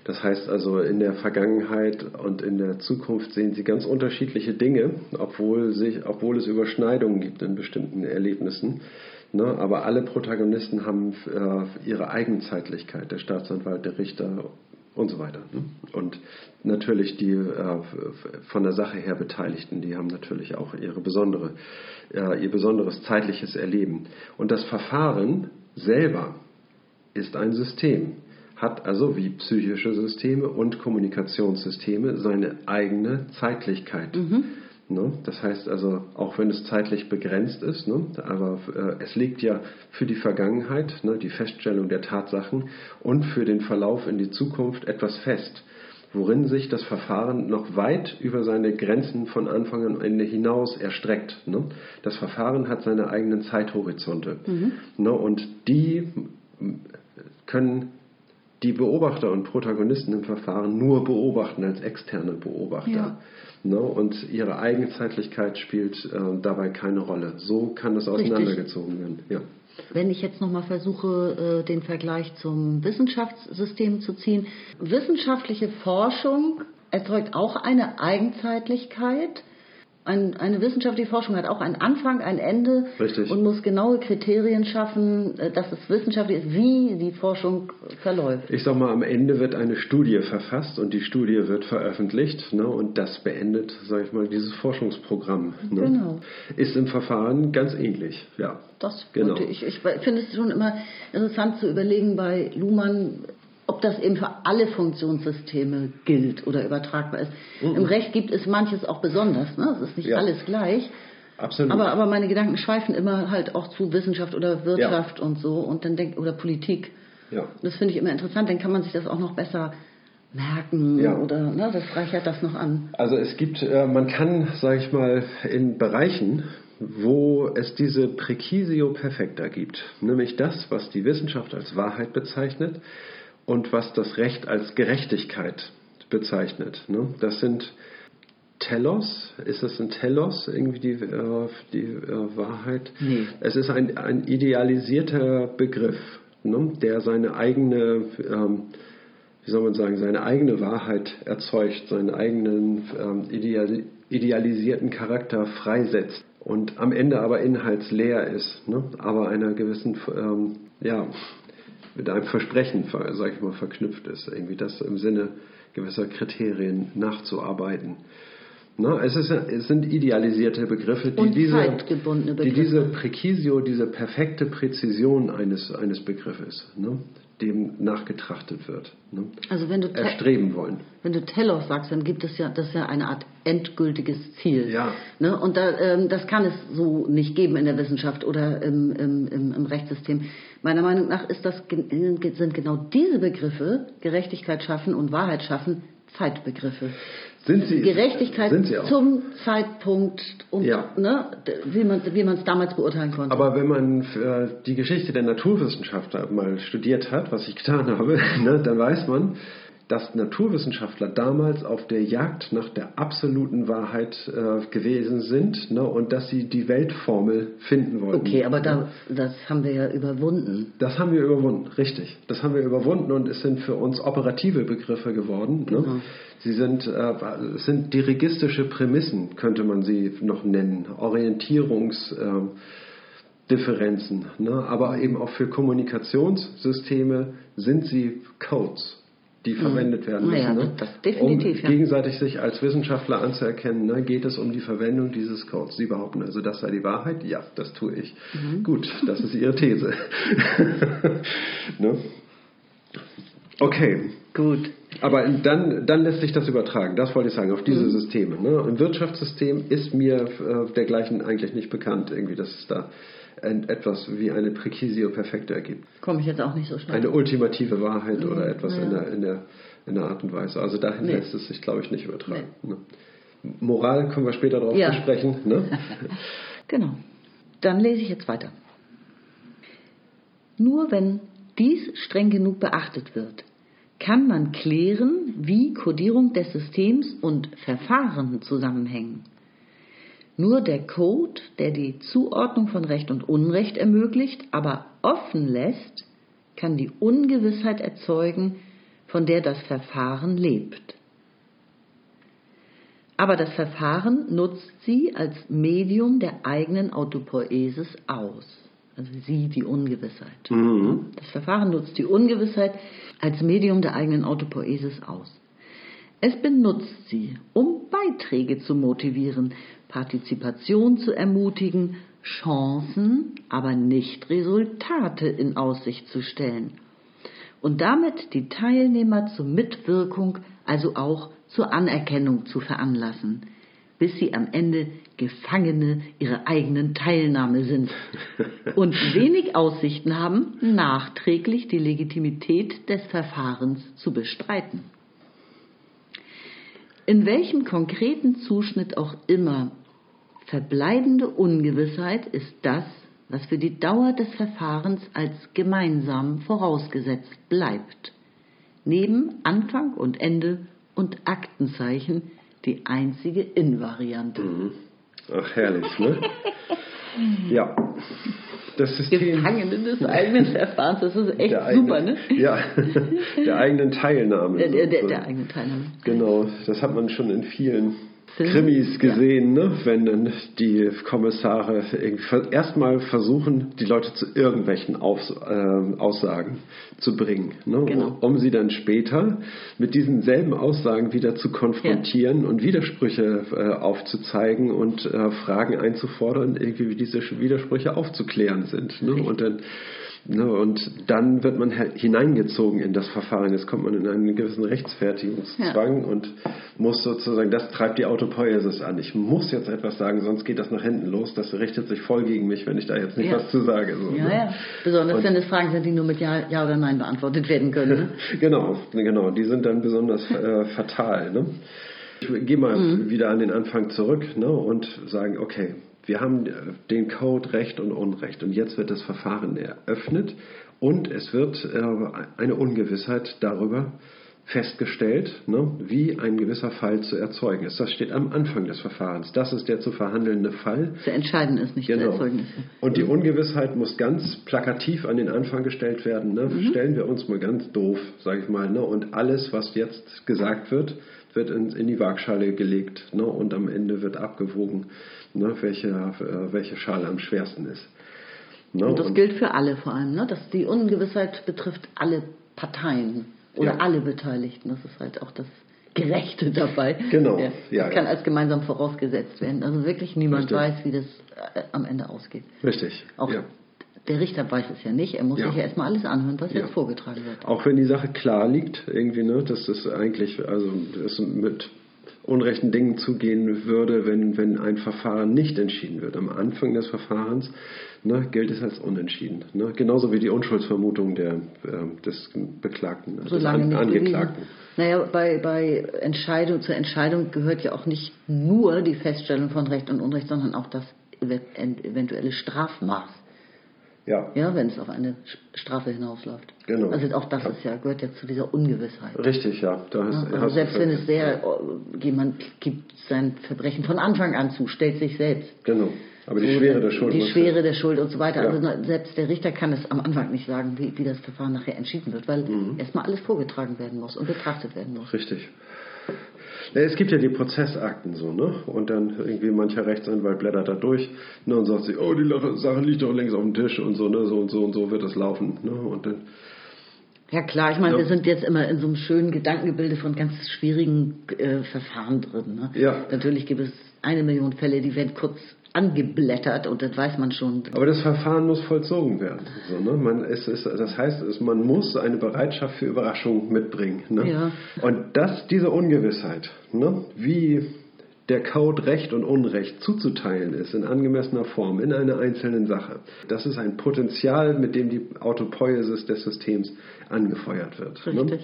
das heißt also, in der Vergangenheit und in der Zukunft sehen sie ganz unterschiedliche Dinge, obwohl, sich, obwohl es Überschneidungen gibt in bestimmten Erlebnissen. Ne? Aber alle Protagonisten haben äh, ihre Eigenzeitlichkeit, der Staatsanwalt, der Richter und so weiter. Ne? Und natürlich die äh, von der Sache her Beteiligten, die haben natürlich auch ihre besondere, äh, ihr besonderes zeitliches Erleben. Und das Verfahren selber ist ein System, hat also wie psychische Systeme und Kommunikationssysteme seine eigene Zeitlichkeit. Mhm. Ne? Das heißt also, auch wenn es zeitlich begrenzt ist, ne? aber äh, es liegt ja für die Vergangenheit, ne, die Feststellung der Tatsachen und für den Verlauf in die Zukunft etwas fest, worin sich das Verfahren noch weit über seine Grenzen von Anfang an Ende hinaus erstreckt. Ne? Das Verfahren hat seine eigenen Zeithorizonte mhm. ne? und die können die Beobachter und Protagonisten im Verfahren nur beobachten als externe Beobachter. Ja. Ne? Und ihre Eigenzeitlichkeit spielt äh, dabei keine Rolle. So kann das auseinandergezogen werden. Ja. Wenn ich jetzt nochmal versuche, äh, den Vergleich zum Wissenschaftssystem zu ziehen. Wissenschaftliche Forschung erzeugt auch eine Eigenzeitlichkeit ein, eine wissenschaftliche Forschung hat auch einen Anfang, ein Ende Richtig. und muss genaue Kriterien schaffen, äh, dass es wissenschaftlich ist, wie die Forschung verläuft. Ich sag mal, am Ende wird eine Studie verfasst und die Studie wird veröffentlicht ne, und das beendet, sage ich mal, dieses Forschungsprogramm. Ne. Genau. Ist im Verfahren ganz ähnlich, ja. Das genau. ich. Ich finde es schon immer interessant zu überlegen bei Luhmann, ob das eben für alle Funktionssysteme gilt oder übertragbar ist. Mhm. Im Recht gibt es manches auch besonders, ne? es ist nicht ja. alles gleich. Absolut. Aber, aber meine Gedanken schweifen immer halt auch zu Wissenschaft oder Wirtschaft ja. und so und dann denk, oder Politik. Ja. Das finde ich immer interessant, dann kann man sich das auch noch besser merken ja. oder ne, das reichert das noch an. Also es gibt, äh, man kann, sage ich mal, in Bereichen, wo es diese Präcisio perfecta gibt, nämlich das, was die Wissenschaft als Wahrheit bezeichnet, und was das Recht als Gerechtigkeit bezeichnet. Ne? Das sind Telos, ist das ein Telos, irgendwie die, äh, die äh, Wahrheit? Nee. Es ist ein, ein idealisierter Begriff, ne? der seine eigene, ähm, wie soll man sagen, seine eigene Wahrheit erzeugt, seinen eigenen ähm, ideal, idealisierten Charakter freisetzt und am Ende aber inhaltsleer ist, ne? aber einer gewissen, ähm, ja, mit einem Versprechen, sage ich mal, verknüpft ist, irgendwie das im Sinne gewisser Kriterien nachzuarbeiten. Na, es, ist, es sind idealisierte Begriffe, die diese, Begriffe. die diese Präcisio, diese perfekte Präzision eines, eines Begriffes, ne, dem nachgetrachtet wird. Ne, also wenn du erstreben wollen. Wenn du Telos sagst, dann gibt es ja das ja eine Art endgültiges Ziel. Ja. Ne, und da, ähm, das kann es so nicht geben in der Wissenschaft oder im, im, im, im Rechtssystem. Meiner Meinung nach ist das, sind genau diese Begriffe, Gerechtigkeit schaffen und Wahrheit schaffen, Zeitbegriffe. Sind sie, Gerechtigkeit sind sie zum Zeitpunkt und ja. ne, wie man wie es damals beurteilen konnte. Aber wenn man äh, die Geschichte der Naturwissenschaft mal studiert hat, was ich getan habe, ne, dann weiß man, dass Naturwissenschaftler damals auf der Jagd nach der absoluten Wahrheit äh, gewesen sind ne, und dass sie die Weltformel finden wollten. Okay, aber da, das haben wir ja überwunden. Das haben wir überwunden, richtig. Das haben wir überwunden und es sind für uns operative Begriffe geworden. Ne? Sie sind, äh, sind dirigistische Prämissen, könnte man sie noch nennen. Orientierungs... ähm, Differenzen. Ne? Aber eben auch für Kommunikationssysteme sind sie Codes, die verwendet werden müssen. Ja, ne? das- das um ja. gegenseitig sich als Wissenschaftler anzuerkennen, ne? geht es um die Verwendung dieses Codes. Sie behaupten also, das sei die Wahrheit? Ja, das tue ich. Mhm. Gut, das ist Ihre These. ne? Okay. Gut. Aber dann, dann lässt sich das übertragen, das wollte ich sagen, auf Mhm. diese Systeme. Ne? Im Wirtschaftssystem ist mir äh, dergleichen eigentlich nicht bekannt, irgendwie, dass es da ein, etwas wie eine Präcisio Perfekte ergibt. Komme ich jetzt auch nicht so schnell. Eine ultimative Wahrheit oder etwas ja. in, der, in, der, in der Art und Weise. Also dahin Nee. lässt es sich, glaube ich, nicht übertragen. Ne? Moral können wir später darauf Ja. besprechen. Ne? Genau. Dann lese ich jetzt weiter. Nur wenn dies streng genug beachtet wird, kann man klären, wie Codierung des Systems und Verfahren zusammenhängen. Nur der Code, der die Zuordnung von Recht und Unrecht ermöglicht, aber offen lässt, kann die Ungewissheit erzeugen, von der das Verfahren lebt. Aber das Verfahren nutzt sie als Medium der eigenen Autopoiesis aus. Also sie, die Ungewissheit. Das Verfahren nutzt die Ungewissheit als Medium der eigenen Autopoiesis aus. Es benutzt sie, um Beiträge zu motivieren, Partizipation zu ermutigen, Chancen, aber nicht Resultate in Aussicht zu stellen und damit die Teilnehmer zur Mitwirkung, also auch zur Anerkennung zu veranlassen, bis sie am Ende Gefangene ihrer eigenen Teilnahme sind und wenig Aussichten haben, nachträglich die Legitimität des Verfahrens zu bestreiten. In welchem konkreten Zuschnitt auch immer verbleibende Ungewissheit ist das, was für die Dauer des Verfahrens als gemeinsam vorausgesetzt bleibt. Neben Anfang und Ende und Aktenzeichen die einzige Invariante. Ach, herrlich, ne? ja. Das System Gefangene des eigenen Verfahrens, das ist echt super, eigenen, ne? Ja, der eigenen Teilnahme. Der, der, der, der eigene Teilnahme. Genau, das hat man schon in vielen Filmen? Krimis gesehen, ne? wenn dann die Kommissare erstmal versuchen, die Leute zu irgendwelchen Aus, ähm, Aussagen zu bringen, ne? Genau. um sie dann später mit diesen selben Aussagen wieder zu konfrontieren und Widersprüche äh, aufzuzeigen und äh, Fragen einzufordern, irgendwie wie diese Widersprüche aufzuklären sind. Ne? Und dann Ne, und dann wird man hineingezogen in das Verfahren. Jetzt kommt man in einen gewissen Rechtfertigungszwang und muss sozusagen, das treibt die Autopoiesis an. Ich muss jetzt etwas sagen, sonst geht das nach hinten los. Das richtet sich voll gegen mich, wenn ich da jetzt nicht Ja. was zu sage. So, Ja, ne? ja. Besonders Und- wenn es Fragen sind, die nur mit Ja, ja oder Nein beantwortet werden können. Ne? Genau, genau, die sind dann besonders äh, fatal. Ne? Ich gehe mal Mhm. wieder an den Anfang zurück ne, und sagen, okay, wir haben äh, den Code Recht und Unrecht und jetzt wird das Verfahren eröffnet und es wird äh, eine Ungewissheit darüber festgestellt, ne, wie ein gewisser Fall zu erzeugen ist. Das steht am Anfang des Verfahrens. Das ist der zu verhandelnde Fall. Zu entscheiden ist nicht zu Genau. erzeugen. Ist. Und die Ungewissheit muss ganz plakativ an den Anfang gestellt werden. Ne? Stellen wir uns mal ganz doof, sage ich mal. Ne? Und alles, was jetzt gesagt wird, wird in, in die Waagschale gelegt. Und am Ende wird abgewogen, ne? welche, äh, welche Schale am schwersten ist. Ne? Und das gilt für alle vor allem. Ne? Dass die Ungewissheit betrifft alle Parteien oder Ja. alle Beteiligten. Das ist halt auch das Gerechte dabei. Genau, Ja, ja, das kann ja. als gemeinsam vorausgesetzt werden. Also wirklich niemand Richtig. weiß, wie das äh, am Ende ausgeht. Richtig. Auch ja. der Richter weiß es ja nicht. Er muss sich ja erstmal alles anhören, was jetzt vorgetragen wird. Auch wenn die Sache klar liegt, irgendwie, ne, dass es eigentlich, also es mit unrechten Dingen zugehen würde, wenn, wenn ein Verfahren nicht entschieden wird. Am Anfang des Verfahrens ne, gilt es als unentschieden. Ne? Genauso wie die Unschuldsvermutung der, ähm, des Beklagten, des Solange An Angeklagten. bewiesen. Naja, bei, bei Entscheidung, zur Entscheidung gehört ja auch nicht nur die Feststellung von Recht und Unrecht, sondern auch das event- eventuelle Strafmaß. Ja. Ja, wenn es auf eine Strafe hinausläuft. Genau. Also auch das ist ja, gehört ja zu dieser Ungewissheit. Richtig, ja. Da hast, Ja, also selbst wenn es sehr, äh, jemand gibt sein Verbrechen von Anfang an zu, stellt sich selbst. Genau. Aber die So, Schwere der Schuld. Die Schwere der Schuld und so weiter. Ja. Also selbst der Richter kann es am Anfang nicht sagen, wie, wie das Verfahren nachher entschieden wird, weil Mhm. erstmal alles vorgetragen werden muss und betrachtet werden muss. Richtig. Es gibt ja die Prozessakten so, ne? Und dann irgendwie mancher Rechtsanwalt blättert da durch ne, und sagt sich, oh, die Sache liegt doch längst auf dem Tisch und so, ne? So und so und so wird es laufen. Ne? Und dann, Ja klar, ich meine, Ja. wir sind jetzt immer in so einem schönen Gedankengebilde von ganz schwierigen äh, Verfahren drin. Ne? Ja. Natürlich gibt es eine Million Fälle, die werden kurz angeblättert und das weiß man schon. aber das Verfahren muss vollzogen werden. So, ne? man, es ist, das heißt, es, man muss eine Bereitschaft für Überraschung mitbringen. Ne? Ja. Und das, diese Ungewissheit, ne? wie der Code Recht und Unrecht zuzuteilen ist in angemessener Form in einer einzelnen Sache, das ist ein Potenzial, mit dem die Autopoiesis des Systems angefeuert wird. Ne?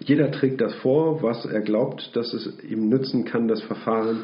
Jeder trägt das vor, was er glaubt, dass es ihm nützen kann, das Verfahren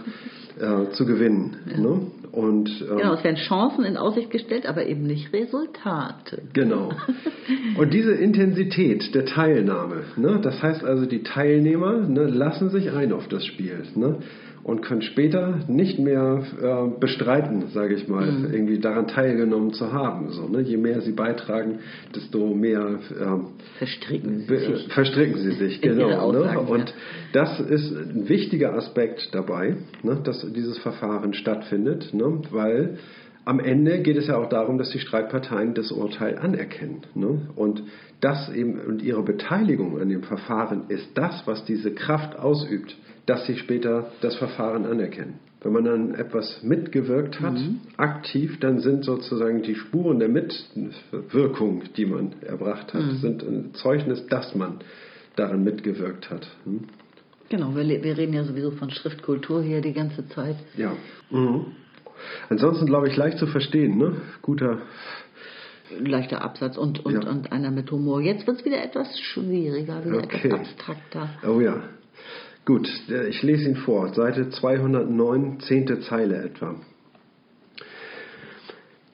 äh, zu gewinnen. Ne? Und, ähm, Genau, es werden Chancen in Aussicht gestellt, aber eben nicht Resultate. Genau. Und diese Intensität der Teilnahme, ne, das heißt also, die Teilnehmer ne, lassen sich ein auf das Spiel ne, und können später nicht mehr äh, bestreiten, sage ich mal, Mhm. irgendwie daran teilgenommen zu haben. So, ne. Je mehr sie beitragen, desto mehr ähm, Verstricken sie sich. Verstricken sie sich, genau. Ne? Aussagen, Und ja. das ist ein wichtiger Aspekt dabei, ne? dass dieses Verfahren stattfindet, ne? weil am Ende geht es ja auch darum, dass die Streitparteien das Urteil anerkennen. Ne? Und das eben und ihre Beteiligung an dem Verfahren ist das, was diese Kraft ausübt, dass sie später das Verfahren anerkennen. Wenn man dann etwas mitgewirkt hat, Mhm. aktiv, dann sind sozusagen die Spuren der Mitwirkung, die man erbracht hat, Mhm. sind ein Zeugnis, dass man daran mitgewirkt hat. Hm? Genau, wir, wir reden ja sowieso von Schriftkultur hier die ganze Zeit. Ja. Mhm. Ansonsten glaube ich leicht zu verstehen, ne? Guter. Leichter Absatz und, und, Ja. und einer mit Humor. Jetzt wird es wieder etwas schwieriger, wieder Okay. etwas abstrakter. Oh ja. Gut, ich lese ihn vor. Seite 209, zehnte Zeile etwa.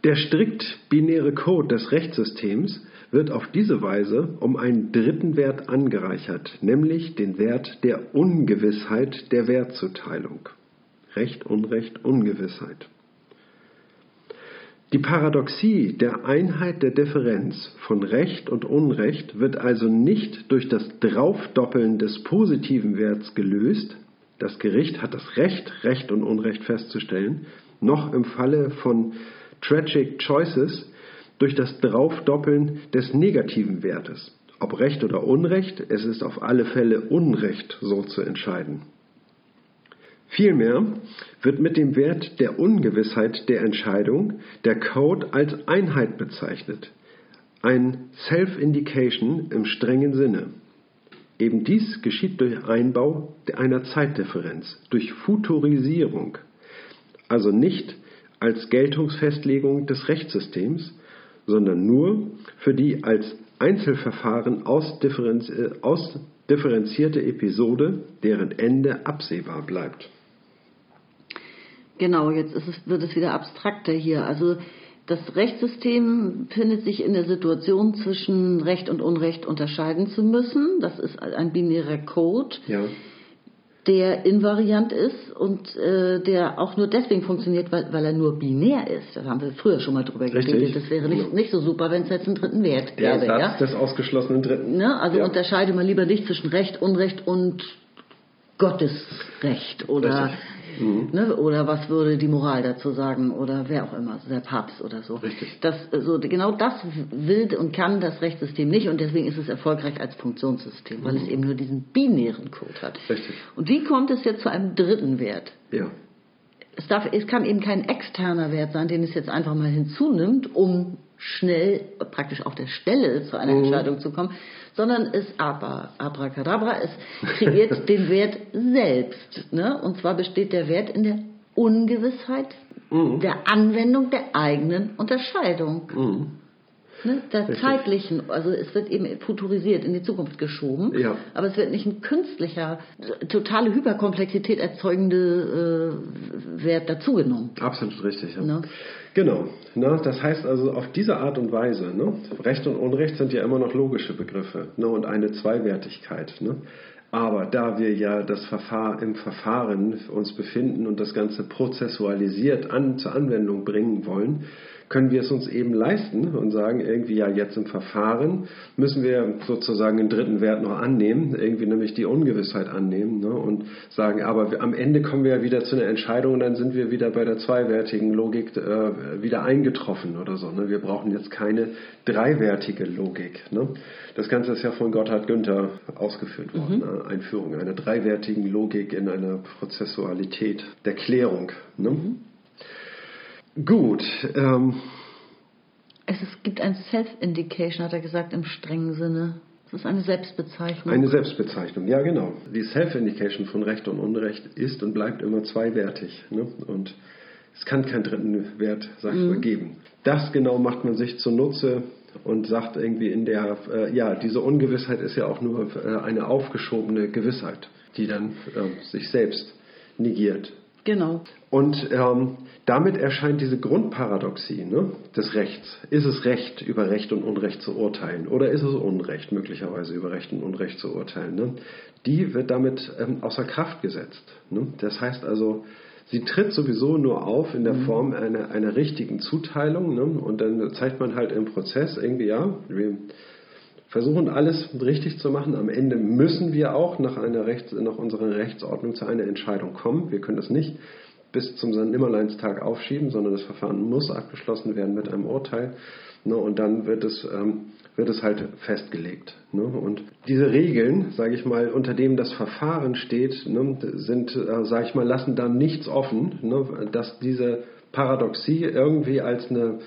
Der strikt binäre Code des Rechtssystems wird auf diese Weise um einen dritten Wert angereichert, nämlich den Wert der Ungewissheit der Wertzuteilung. Recht, Unrecht, Ungewissheit. Die Paradoxie der Einheit der Differenz von Recht und Unrecht wird also nicht durch das Draufdoppeln des positiven Werts gelöst, das Gericht hat das Recht, Recht und Unrecht festzustellen, noch im Falle von Tragic Choices durch das Draufdoppeln des negativen Wertes. Ob Recht oder Unrecht, es ist auf alle Fälle Unrecht, so zu entscheiden. Vielmehr wird mit dem Wert der Ungewissheit der Entscheidung der Code als Einheit bezeichnet. Ein Self-Indication im strengen Sinne. Eben dies geschieht durch Einbau einer Zeitdifferenz, durch Futurisierung, also nicht als Geltungsfestlegung des Rechtssystems, sondern nur für die als Einzelverfahren ausdifferenz ausdifferenzierte Episode, deren Ende absehbar bleibt. Genau, jetzt ist es, wird es wieder abstrakter hier. Also das Rechtssystem findet sich in der Situation zwischen Recht und Unrecht unterscheiden zu müssen. Das ist ein binärer Code, Ja. der invariant ist und äh, der auch nur deswegen funktioniert, weil, weil er nur binär ist. Da haben wir früher schon mal drüber Richtig. geredet. Das wäre nicht, nicht so super, wenn es jetzt einen dritten Wert Der gäbe. Satz Ja? des ausgeschlossenen Dritten. Ne? Also Ja. unterscheide mal lieber nicht zwischen Recht, Unrecht und Gottesrecht oder Richtig. Mhm. ne, oder was würde die Moral dazu sagen oder wer auch immer, der Papst oder so. Richtig. Das, so, genau das will und kann das Rechtssystem nicht und deswegen ist es erfolgreich als Funktionssystem, weil es eben nur diesen binären Code hat. Mhm. Richtig. Und wie kommt es jetzt zu einem dritten Wert? Ja. Es, darf, es kann eben kein externer Wert sein, den es jetzt einfach mal hinzunimmt, um schnell, praktisch auf der Stelle zu einer Entscheidung zu kommen, sondern es aber abracadabra, es kreiert den Wert selbst. Ne? Und zwar besteht der Wert in der Ungewissheit der Anwendung der eigenen Unterscheidung. Mhm. Ne, der Richtig. zeitlichen, also es wird eben futurisiert, in die Zukunft geschoben, Ja. aber es wird nicht ein künstlicher, totale Hyperkomplexität erzeugende äh, Wert dazugenommen. Absolut richtig. Ja. Ne? Genau. Ne? Das heißt also auf diese Art und Weise, ne? Recht und Unrecht sind ja immer noch logische Begriffe ne? und eine Zweiwertigkeit. Ne? Aber da wir ja das Verfahren, im Verfahren uns befinden und das Ganze prozessualisiert an, zur Anwendung bringen wollen, können wir es uns eben leisten und sagen irgendwie ja jetzt im Verfahren müssen wir sozusagen einen dritten Wert noch annehmen, irgendwie nämlich die Ungewissheit annehmen ne, und sagen, aber am Ende kommen wir ja wieder zu einer Entscheidung und dann sind wir wieder bei der zweiwertigen Logik äh, wieder eingetroffen oder so. Ne. Wir brauchen jetzt keine dreiwertige Logik. Ne. Das Ganze ist ja von Gotthard Günther ausgeführt worden, ne, Einführung einer dreiwertigen Logik in einer Prozessualität der Klärung. Ne. Gut, ähm, Es ist, gibt ein Self-Indication, hat er gesagt, im strengen Sinne. Das ist eine Selbstbezeichnung. Eine Selbstbezeichnung, ja genau. Die Self-Indication von Recht und Unrecht ist und bleibt immer zweiwertig. Ne? Und es kann keinen dritten Wert, sag ich mal, geben. Das genau macht man sich zunutze und sagt irgendwie in der, äh, ja, diese Ungewissheit ist ja auch nur äh, eine aufgeschobene Gewissheit, die dann äh, sich selbst negiert. genau. Und ähm, damit erscheint diese Grundparadoxie ne, des Rechts. Ist es Recht, über Recht und Unrecht zu urteilen? Oder ist es Unrecht, möglicherweise über Recht und Unrecht zu urteilen? Ne? Die wird damit ähm, außer Kraft gesetzt. Ne? Das heißt also, sie tritt sowieso nur auf in der Form einer, einer richtigen Zuteilung. Ne? Und dann zeigt man halt im Prozess irgendwie, ja, wir versuchen alles richtig zu machen. Am Ende müssen wir auch nach, einer Rechts, nach unserer Rechtsordnung zu einer Entscheidung kommen. Wir können das nicht bis zum Nimmerleinstag aufschieben, sondern das Verfahren muss abgeschlossen werden mit einem Urteil. Ne, und dann wird es, ähm, wird es halt festgelegt. Ne? Und diese Regeln, sage ich mal, unter dem das Verfahren steht, ne, sind, äh, sage ich mal, lassen da nichts offen, ne, dass diese Paradoxie irgendwie als eine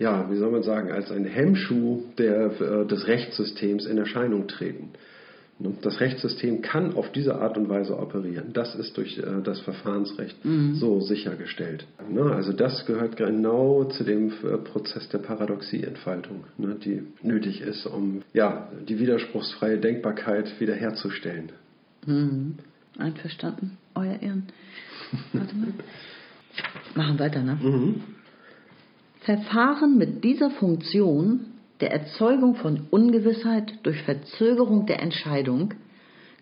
ja, wie soll man sagen, als ein Hemmschuh der, äh, des Rechtssystems in Erscheinung treten. Das Rechtssystem kann auf diese Art und Weise operieren. Das ist durch äh, das Verfahrensrecht so sichergestellt. Ne? Also das gehört genau zu dem äh, Prozess der Paradoxieentfaltung, ne? die nötig ist, um ja, die widerspruchsfreie Denkbarkeit wiederherzustellen. Mhm. Einverstanden, Euer Ehren. Warte mal. Machen weiter, ne? Verfahren mit dieser Funktion der Erzeugung von Ungewissheit durch Verzögerung der Entscheidung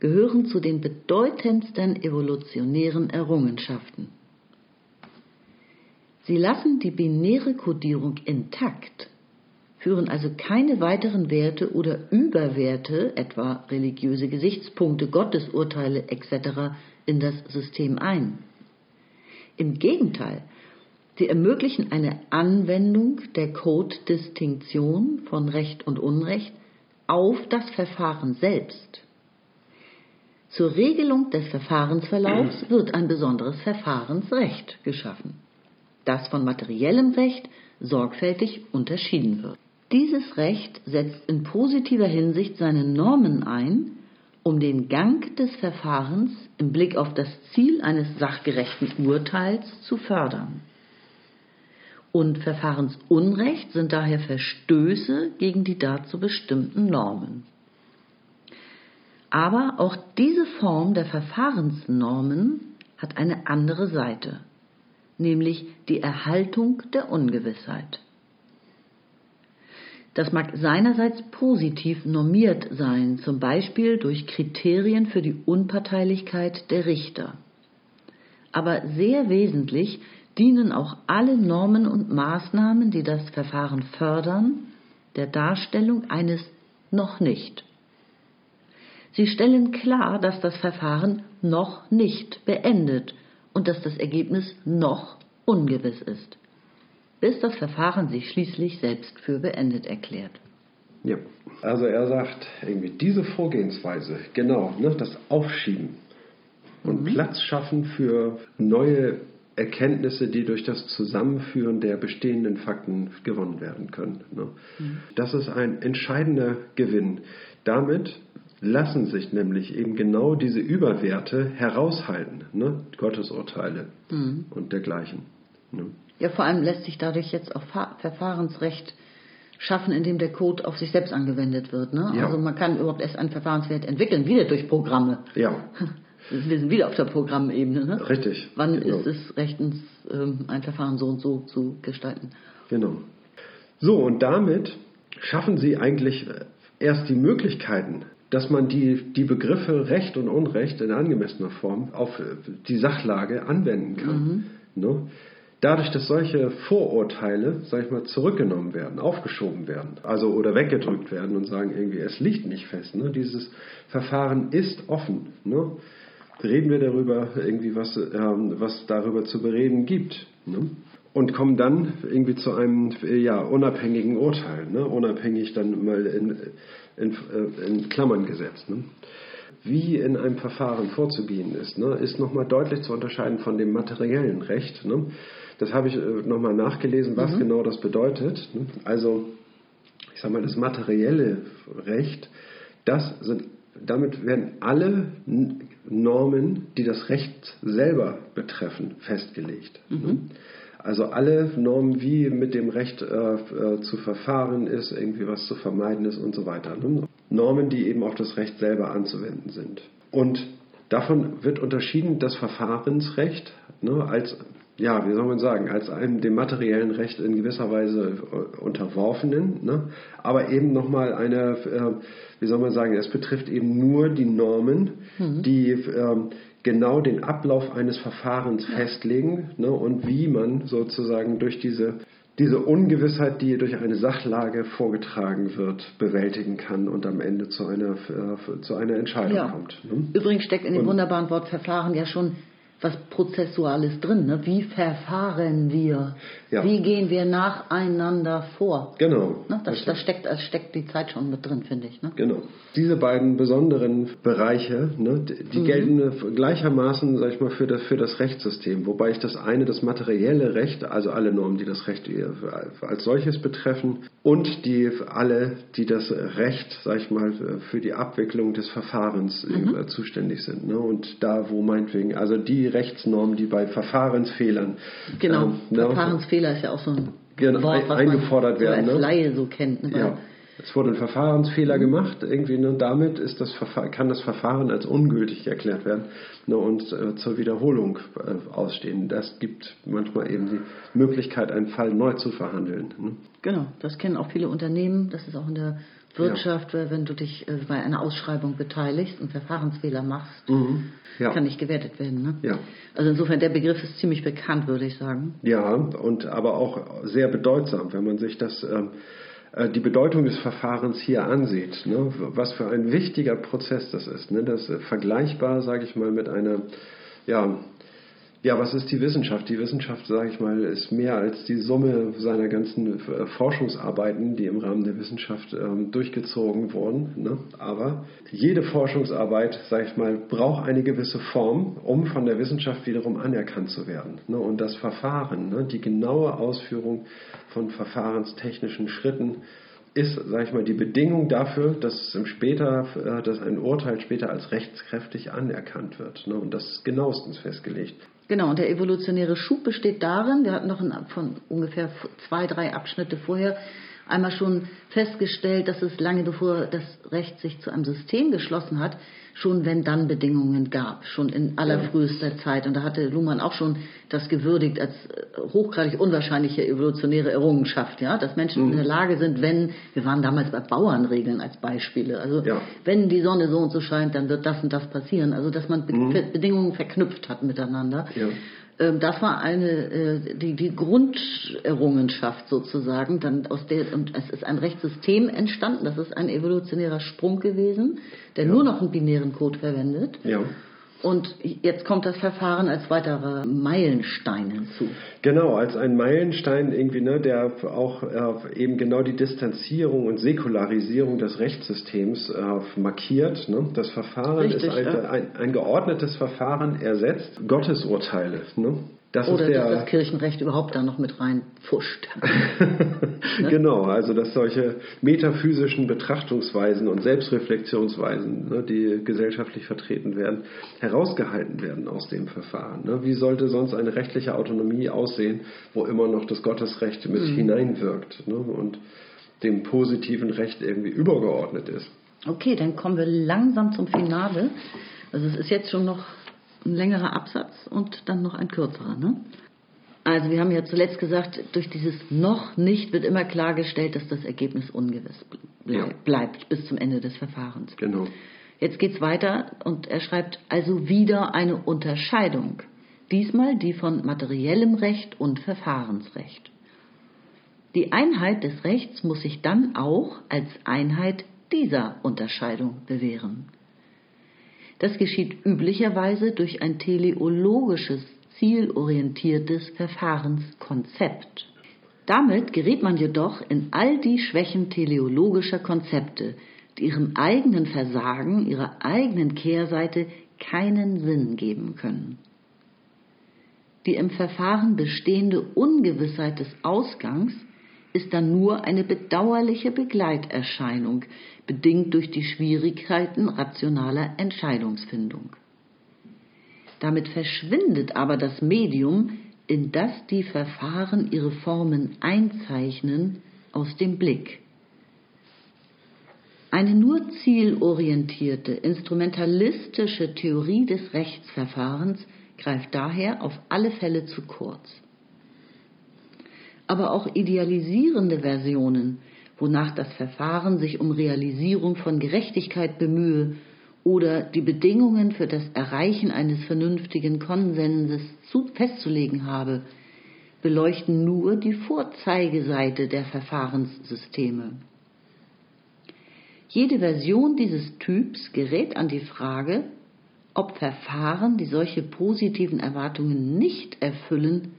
gehören zu den bedeutendsten evolutionären Errungenschaften. Sie lassen die binäre Kodierung intakt, führen also keine weiteren Werte oder Überwerte, etwa religiöse Gesichtspunkte, Gottesurteile etc., in das System ein. Im Gegenteil, sie ermöglichen eine Anwendung der Code-Distinktion von Recht und Unrecht auf das Verfahren selbst. Zur Regelung des Verfahrensverlaufs wird ein besonderes Verfahrensrecht geschaffen, das von materiellem Recht sorgfältig unterschieden wird. Dieses Recht setzt in positiver Hinsicht seine Normen ein, um den Gang des Verfahrens im Blick auf das Ziel eines sachgerechten Urteils zu fördern. Und Verfahrensunrecht sind daher Verstöße gegen die dazu bestimmten Normen. Aber auch diese Form der Verfahrensnormen hat eine andere Seite, nämlich die Erhaltung der Ungewissheit. Das mag seinerseits positiv normiert sein, zum Beispiel durch Kriterien für die Unparteilichkeit der Richter. Aber sehr wesentlich dienen auch alle Normen und Maßnahmen, die das Verfahren fördern, der Darstellung eines noch nicht. Sie stellen klar, dass das Verfahren noch nicht beendet und dass das Ergebnis noch ungewiss ist, bis das Verfahren sich schließlich selbst für beendet erklärt. Ja, also er sagt irgendwie diese Vorgehensweise, genau, ne, das Aufschieben und Platz schaffen für neue Erkenntnisse, die durch das Zusammenführen der bestehenden Fakten gewonnen werden können. Ne. Das ist ein entscheidender Gewinn. Damit lassen sich nämlich eben genau diese Überwerte heraushalten, ne, Gottesurteile und dergleichen. Ne. Ja, vor allem lässt sich dadurch jetzt auch Fa Verfahrensrecht schaffen, indem der Code auf sich selbst angewendet wird. Ne? Ja. Also man kann überhaupt erst einen Verfahrenswert entwickeln, wieder durch Programme. Ja, Wir sind wieder auf der Programmebene. Ne? richtig. Wann Genau. ist es rechtens, ähm, ein Verfahren so und so zu gestalten? Genau. So, und damit schaffen Sie eigentlich äh, erst die Möglichkeiten, dass man die, die Begriffe Recht und Unrecht in angemessener Form auf äh, die Sachlage anwenden kann. Ne? Dadurch, dass solche Vorurteile, sag ich mal, zurückgenommen werden, aufgeschoben werden, also oder weggedrückt werden und sagen irgendwie, es liegt nicht fest. Ne? Dieses Verfahren ist offen. Ne? Reden wir darüber, irgendwie was, ähm, was darüber zu bereden gibt. Ne? Und kommen dann irgendwie zu einem äh, ja, unabhängigen Urteil, ne? unabhängig dann mal in, in, äh, in Klammern gesetzt. Ne? Wie in einem Verfahren vorzugehen ist, ne? ist nochmal deutlich zu unterscheiden von dem materiellen Recht. Ne? Das habe ich äh, nochmal nachgelesen, was genau das bedeutet. Ne? Also, ich sage mal, das materielle Recht, das sind, damit werden alle Normen, die das Recht selber betreffen, festgelegt. Ne? Also alle Normen, wie mit dem Recht äh, äh, zu verfahren ist, irgendwie was zu vermeiden ist und so weiter. Ne? Normen, die eben auf das Recht selber anzuwenden sind. Und davon wird unterschieden das Verfahrensrecht ne, als, ja, wie soll man sagen, als einem dem materiellen Recht in gewisser Weise äh, unterworfenen, ne, aber eben nochmal eine, äh, wie soll man sagen, es betrifft eben nur die Normen, die ähm, genau den Ablauf eines Verfahrens festlegen ne, und wie man sozusagen durch diese, diese Ungewissheit, die durch eine Sachlage vorgetragen wird, bewältigen kann und am Ende zu einer, äh, zu einer Entscheidung kommt. Ne? Übrigens steckt in dem Und- wunderbaren Wort Verfahren ja schon was Prozessuales drin. Ne? Wie verfahren wir? Ja. Wie gehen wir nacheinander vor? Genau. Ne? Das, das steckt, das steckt die Zeit schon mit drin, finde ich. Ne? Genau. Diese beiden besonderen Bereiche, ne, die die gelten gleichermaßen, sag ich mal, für das, für das Rechtssystem. Wobei ich das eine, das materielle Recht, also alle Normen, die das Recht als solches betreffen, und die alle, die das Recht, sag ich mal, für die Abwicklung des Verfahrens äh, zuständig sind. Ne? Und da, wo meinetwegen, also die Rechtsnormen, die bei Verfahrensfehlern Genau. ähm, ne, Verfahrensfehler ist ja auch so ein Genau, Wort, was eingefordert man so werden, als ne? Laie so kennt. Ne? Ja, es wurde ein Verfahrensfehler gemacht, irgendwie, ne, damit ist das Verfahren, kann das Verfahren als ungültig erklärt werden ne, und äh, zur Wiederholung äh, ausstehen. Das gibt manchmal eben die Möglichkeit, einen Fall neu zu verhandeln. Ne? Genau, das kennen auch viele Unternehmen. Das ist auch in der Wirtschaft, weil wenn du dich äh, bei einer Ausschreibung beteiligst und Verfahrensfehler machst, Ja. kann nicht gewertet werden. Ne? Ja. Also insofern, der Begriff ist ziemlich bekannt, würde ich sagen. Ja, und aber auch sehr bedeutsam, wenn man sich das, ähm, äh, die Bedeutung des Verfahrens hier ansieht. Ne? Was für ein wichtiger Prozess das ist. Ne? Das ist vergleichbar, sage ich mal, mit einer, ja, ja, was ist die Wissenschaft? Die Wissenschaft, sage ich mal, ist mehr als die Summe seiner ganzen äh, Forschungsarbeiten, die im Rahmen der Wissenschaft ähm, durchgezogen wurden. Ne? Aber jede Forschungsarbeit, sage ich mal, braucht eine gewisse Form, um von der Wissenschaft wiederum anerkannt zu werden. Ne? Und das Verfahren, ne? die genaue Ausführung von verfahrenstechnischen Schritten, ist, sage ich mal, die Bedingung dafür, dass später, äh, dass ein Urteil später als rechtskräftig anerkannt wird. Ne? Und das ist genauestens festgelegt. Genau, und der evolutionäre Schub besteht darin, wir hatten noch in, von ungefähr zwei, drei Abschnitte vorher einmal schon festgestellt, dass es lange bevor das Recht sich zu einem System geschlossen hat, schon wenn dann Bedingungen gab, schon in allerfrühester Zeit. Und da hatte Luhmann auch schon das gewürdigt als äh, hochgradig unwahrscheinliche evolutionäre Errungenschaft, ja, dass Menschen in der Lage sind, wenn, wir waren damals bei Bauernregeln als Beispiele, also Ja. wenn die Sonne so und so scheint, dann wird das und das passieren. Also dass man Be Mhm. Be- Bedingungen verknüpft hat miteinander. Ja. Ähm, Das war eine äh, die, die Grunderrungenschaft sozusagen. Dann aus der und es ist ein Rechtssystem entstanden. Das ist ein evolutionärer Sprung gewesen, der nur noch einen binären Code verwendet. Ja. Und jetzt kommt das Verfahren als weiterer Meilenstein hinzu. Genau, als ein Meilenstein irgendwie, ne, der auch äh, eben genau die Distanzierung und Säkularisierung des Rechtssystems äh, markiert. Ne? Das Verfahren Richtig, ist ein, ja. ein, ein geordnetes Verfahren ersetzt Gottesurteile. Ne? Das Oder der, dass das Kirchenrecht überhaupt da noch mit reinpfuscht. genau, also dass solche metaphysischen Betrachtungsweisen und Selbstreflexionsweisen, ne, die gesellschaftlich vertreten werden, herausgehalten werden aus dem Verfahren. Ne? Wie sollte sonst eine rechtliche Autonomie aussehen, wo immer noch das Gottesrecht mit hineinwirkt? Ne? Und dem positiven Recht irgendwie übergeordnet ist. Okay, dann kommen wir langsam zum Finale. Also es ist jetzt schon noch ein längerer Absatz und dann noch ein kürzerer. Ne? Also wir haben ja zuletzt gesagt, durch dieses noch nicht wird immer klargestellt, dass das Ergebnis ungewiss bleib, ja. bleibt bis zum Ende des Verfahrens. Genau. Jetzt geht es weiter und er schreibt also wieder eine Unterscheidung. Diesmal die von materiellem Recht und Verfahrensrecht. Die Einheit des Rechts muss sich dann auch als Einheit dieser Unterscheidung bewähren. Das geschieht üblicherweise durch ein teleologisches, zielorientiertes Verfahrenskonzept. Damit gerät man jedoch in all die Schwächen teleologischer Konzepte, die ihrem eigenen Versagen, ihrer eigenen Kehrseite keinen Sinn geben können. Die im Verfahren bestehende Ungewissheit des Ausgangs ist dann nur eine bedauerliche Begleiterscheinung, bedingt durch die Schwierigkeiten rationaler Entscheidungsfindung. Damit verschwindet aber das Medium, in das die Verfahren ihre Formen einzeichnen, aus dem Blick. Eine nur zielorientierte, instrumentalistische Theorie des Rechtsverfahrens greift daher auf alle Fälle zu kurz aber auch idealisierende Versionen, wonach das Verfahren sich um Realisierung von Gerechtigkeit bemühe oder die Bedingungen für das Erreichen eines vernünftigen Konsenses festzulegen habe, beleuchten nur die Vorzeigeseite der Verfahrenssysteme. Jede Version dieses Typs gerät an die Frage, ob Verfahren, die solche positiven Erwartungen nicht erfüllen,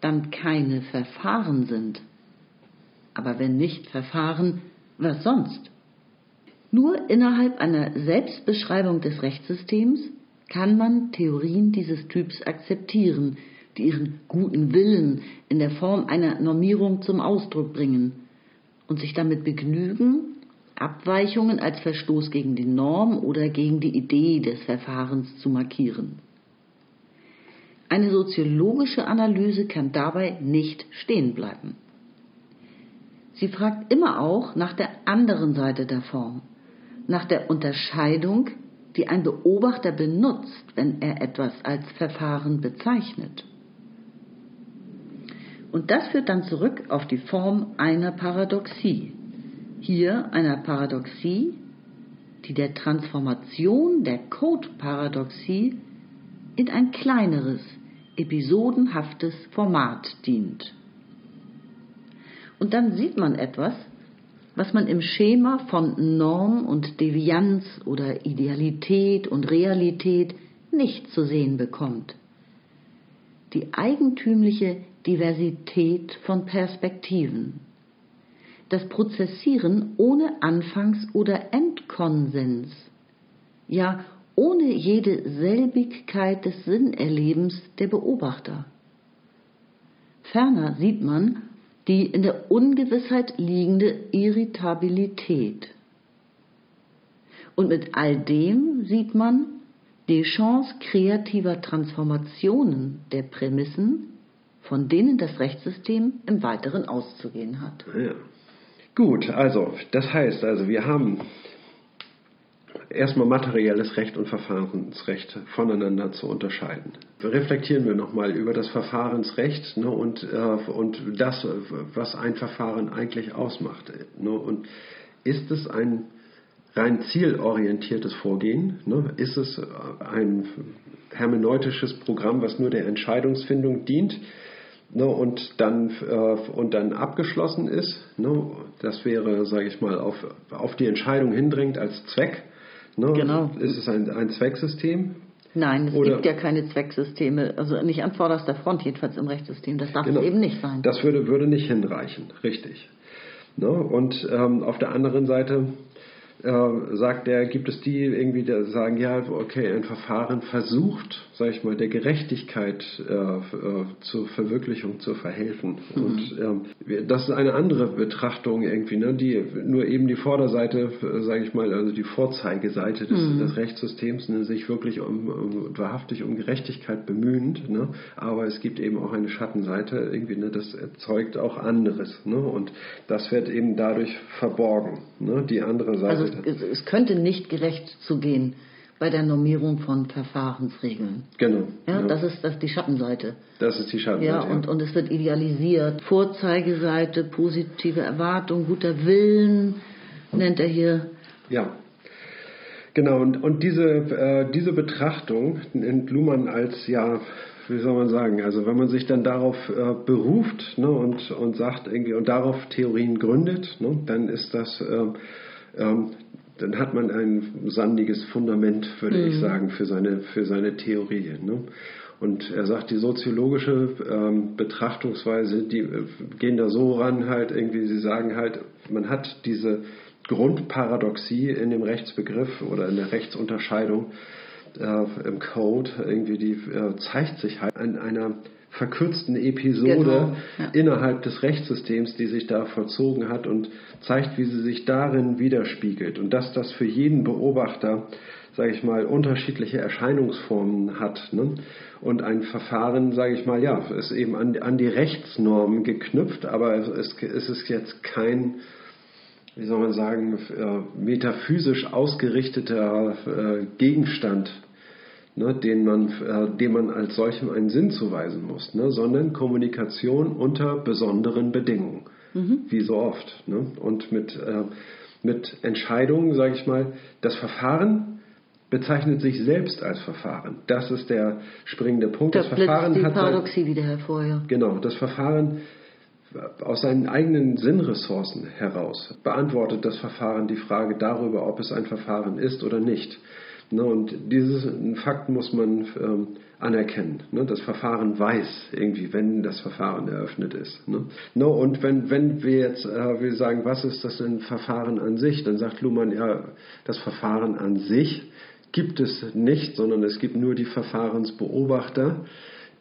dann keine Verfahren sind. Aber wenn nicht Verfahren, was sonst? Nur innerhalb einer Selbstbeschreibung des Rechtssystems kann man Theorien dieses Typs akzeptieren, die ihren guten Willen in der Form einer Normierung zum Ausdruck bringen und sich damit begnügen, Abweichungen als Verstoß gegen die Norm oder gegen die Idee des Verfahrens zu markieren. Eine soziologische Analyse kann dabei nicht stehen bleiben. Sie fragt immer auch nach der anderen Seite der Form, nach der Unterscheidung, die ein Beobachter benutzt, wenn er etwas als Verfahren bezeichnet. Und das führt dann zurück auf die Form einer Paradoxie. Hier einer Paradoxie, die der Transformation der Code-Paradoxie in ein kleineres, episodenhaftes Format dient. Und dann sieht man etwas, was man im Schema von Norm und Devianz oder Idealität und Realität nicht zu sehen bekommt. Die eigentümliche Diversität von Perspektiven. Das Prozessieren ohne Anfangs- oder Endkonsens. Ja, ohne jede Selbigkeit des Sinnerlebens der Beobachter. Ferner sieht man die in der Ungewissheit liegende Irritabilität. Und mit all dem sieht man die Chance kreativer Transformationen der Prämissen, von denen das Rechtssystem im Weiteren auszugehen hat. Ja. Gut, also das heißt, also wir haben erstmal materielles Recht und Verfahrensrecht voneinander zu unterscheiden. Reflektieren wir nochmal über das Verfahrensrecht ne, und, äh, und das, was ein Verfahren eigentlich ausmacht. Ne, und ist es ein rein zielorientiertes Vorgehen? Ne? Ist es ein hermeneutisches Programm, was nur der Entscheidungsfindung dient? Ne, und, dann, äh, und dann abgeschlossen ist. Ne, das wäre, sage ich mal, auf, auf die Entscheidung hindrängt als Zweck. Ne? Genau. Ist es ein, ein Zwecksystem? Nein, es Oder gibt ja keine Zwecksysteme, also nicht an vorderster Front, jedenfalls im Rechtssystem. Das darf genau. es eben nicht sein. Das würde, würde nicht hinreichen, richtig. Ne? Und ähm, auf der anderen Seite äh, sagt er, gibt es die irgendwie, die sagen, ja, okay, ein Verfahren versucht, sage ich mal, der Gerechtigkeit äh, äh, zur Verwirklichung zu verhelfen. Mhm. Und ähm, das ist eine andere Betrachtung irgendwie, ne, die nur eben die Vorderseite, äh, sage ich mal, also die Vorzeigeseite des, mhm. des Rechtssystems, ne, sich wirklich um, um, wahrhaftig um Gerechtigkeit bemühend, ne, aber es gibt eben auch eine Schattenseite, irgendwie, ne, das erzeugt auch anderes. Ne, und das wird eben dadurch verborgen, ne, die andere Seite. Also es, könnte nicht gerecht zugehen bei der Normierung von Verfahrensregeln. Genau. Ja, ja, Das, ist, das ist die Schattenseite. Das ist die Schattenseite. Ja, und, und es wird idealisiert. Vorzeigeseite, positive Erwartung, guter Willen, nennt er hier. Ja. Genau, und, und diese, äh, diese Betrachtung nennt Luhmann als ja wie soll man sagen, also wenn man sich dann darauf äh, beruft ne, und, und sagt irgendwie und darauf Theorien gründet, ne, dann ist das ähm, ähm, dann hat man ein sandiges Fundament, würde mhm. ich sagen, für seine, für seine Theorie. Ne? Und er sagt, die soziologische ähm, Betrachtungsweise, die äh, gehen da so ran, halt irgendwie, sie sagen halt, man hat diese Grundparadoxie in dem Rechtsbegriff oder in der Rechtsunterscheidung äh, im Code, irgendwie, die äh, zeigt sich halt an einer verkürzten Episode genau, ja. innerhalb des Rechtssystems, die sich da vollzogen hat und zeigt, wie sie sich darin widerspiegelt und dass das für jeden Beobachter, sage ich mal, unterschiedliche Erscheinungsformen hat. Ne? Und ein Verfahren, sage ich mal, ja, ist eben an, an die Rechtsnormen geknüpft, aber es, es ist jetzt kein wie soll man sagen, äh, metaphysisch ausgerichteter äh, Gegenstand ne, den man, äh, dem man als solchem einen Sinn zuweisen muss, ne, sondern Kommunikation unter besonderen Bedingungen, mhm. wie so oft. Ne, und mit, äh, mit Entscheidungen, sage ich mal, das Verfahren bezeichnet sich selbst als Verfahren. Das ist der springende Punkt. Da das Verfahren die hat Paradoxie wieder hervor. Ja. Genau, das Verfahren aus seinen eigenen Sinnressourcen heraus beantwortet das Verfahren die Frage darüber, ob es ein Verfahren ist oder nicht. Ne, und diesen Fakt muss man ähm, anerkennen. Ne? Das Verfahren weiß irgendwie, wenn das Verfahren eröffnet ist. Ne? Und wenn, wenn wir jetzt äh, sagen, was ist das denn Verfahren an sich, dann sagt Luhmann, ja, das Verfahren an sich gibt es nicht, sondern es gibt nur die Verfahrensbeobachter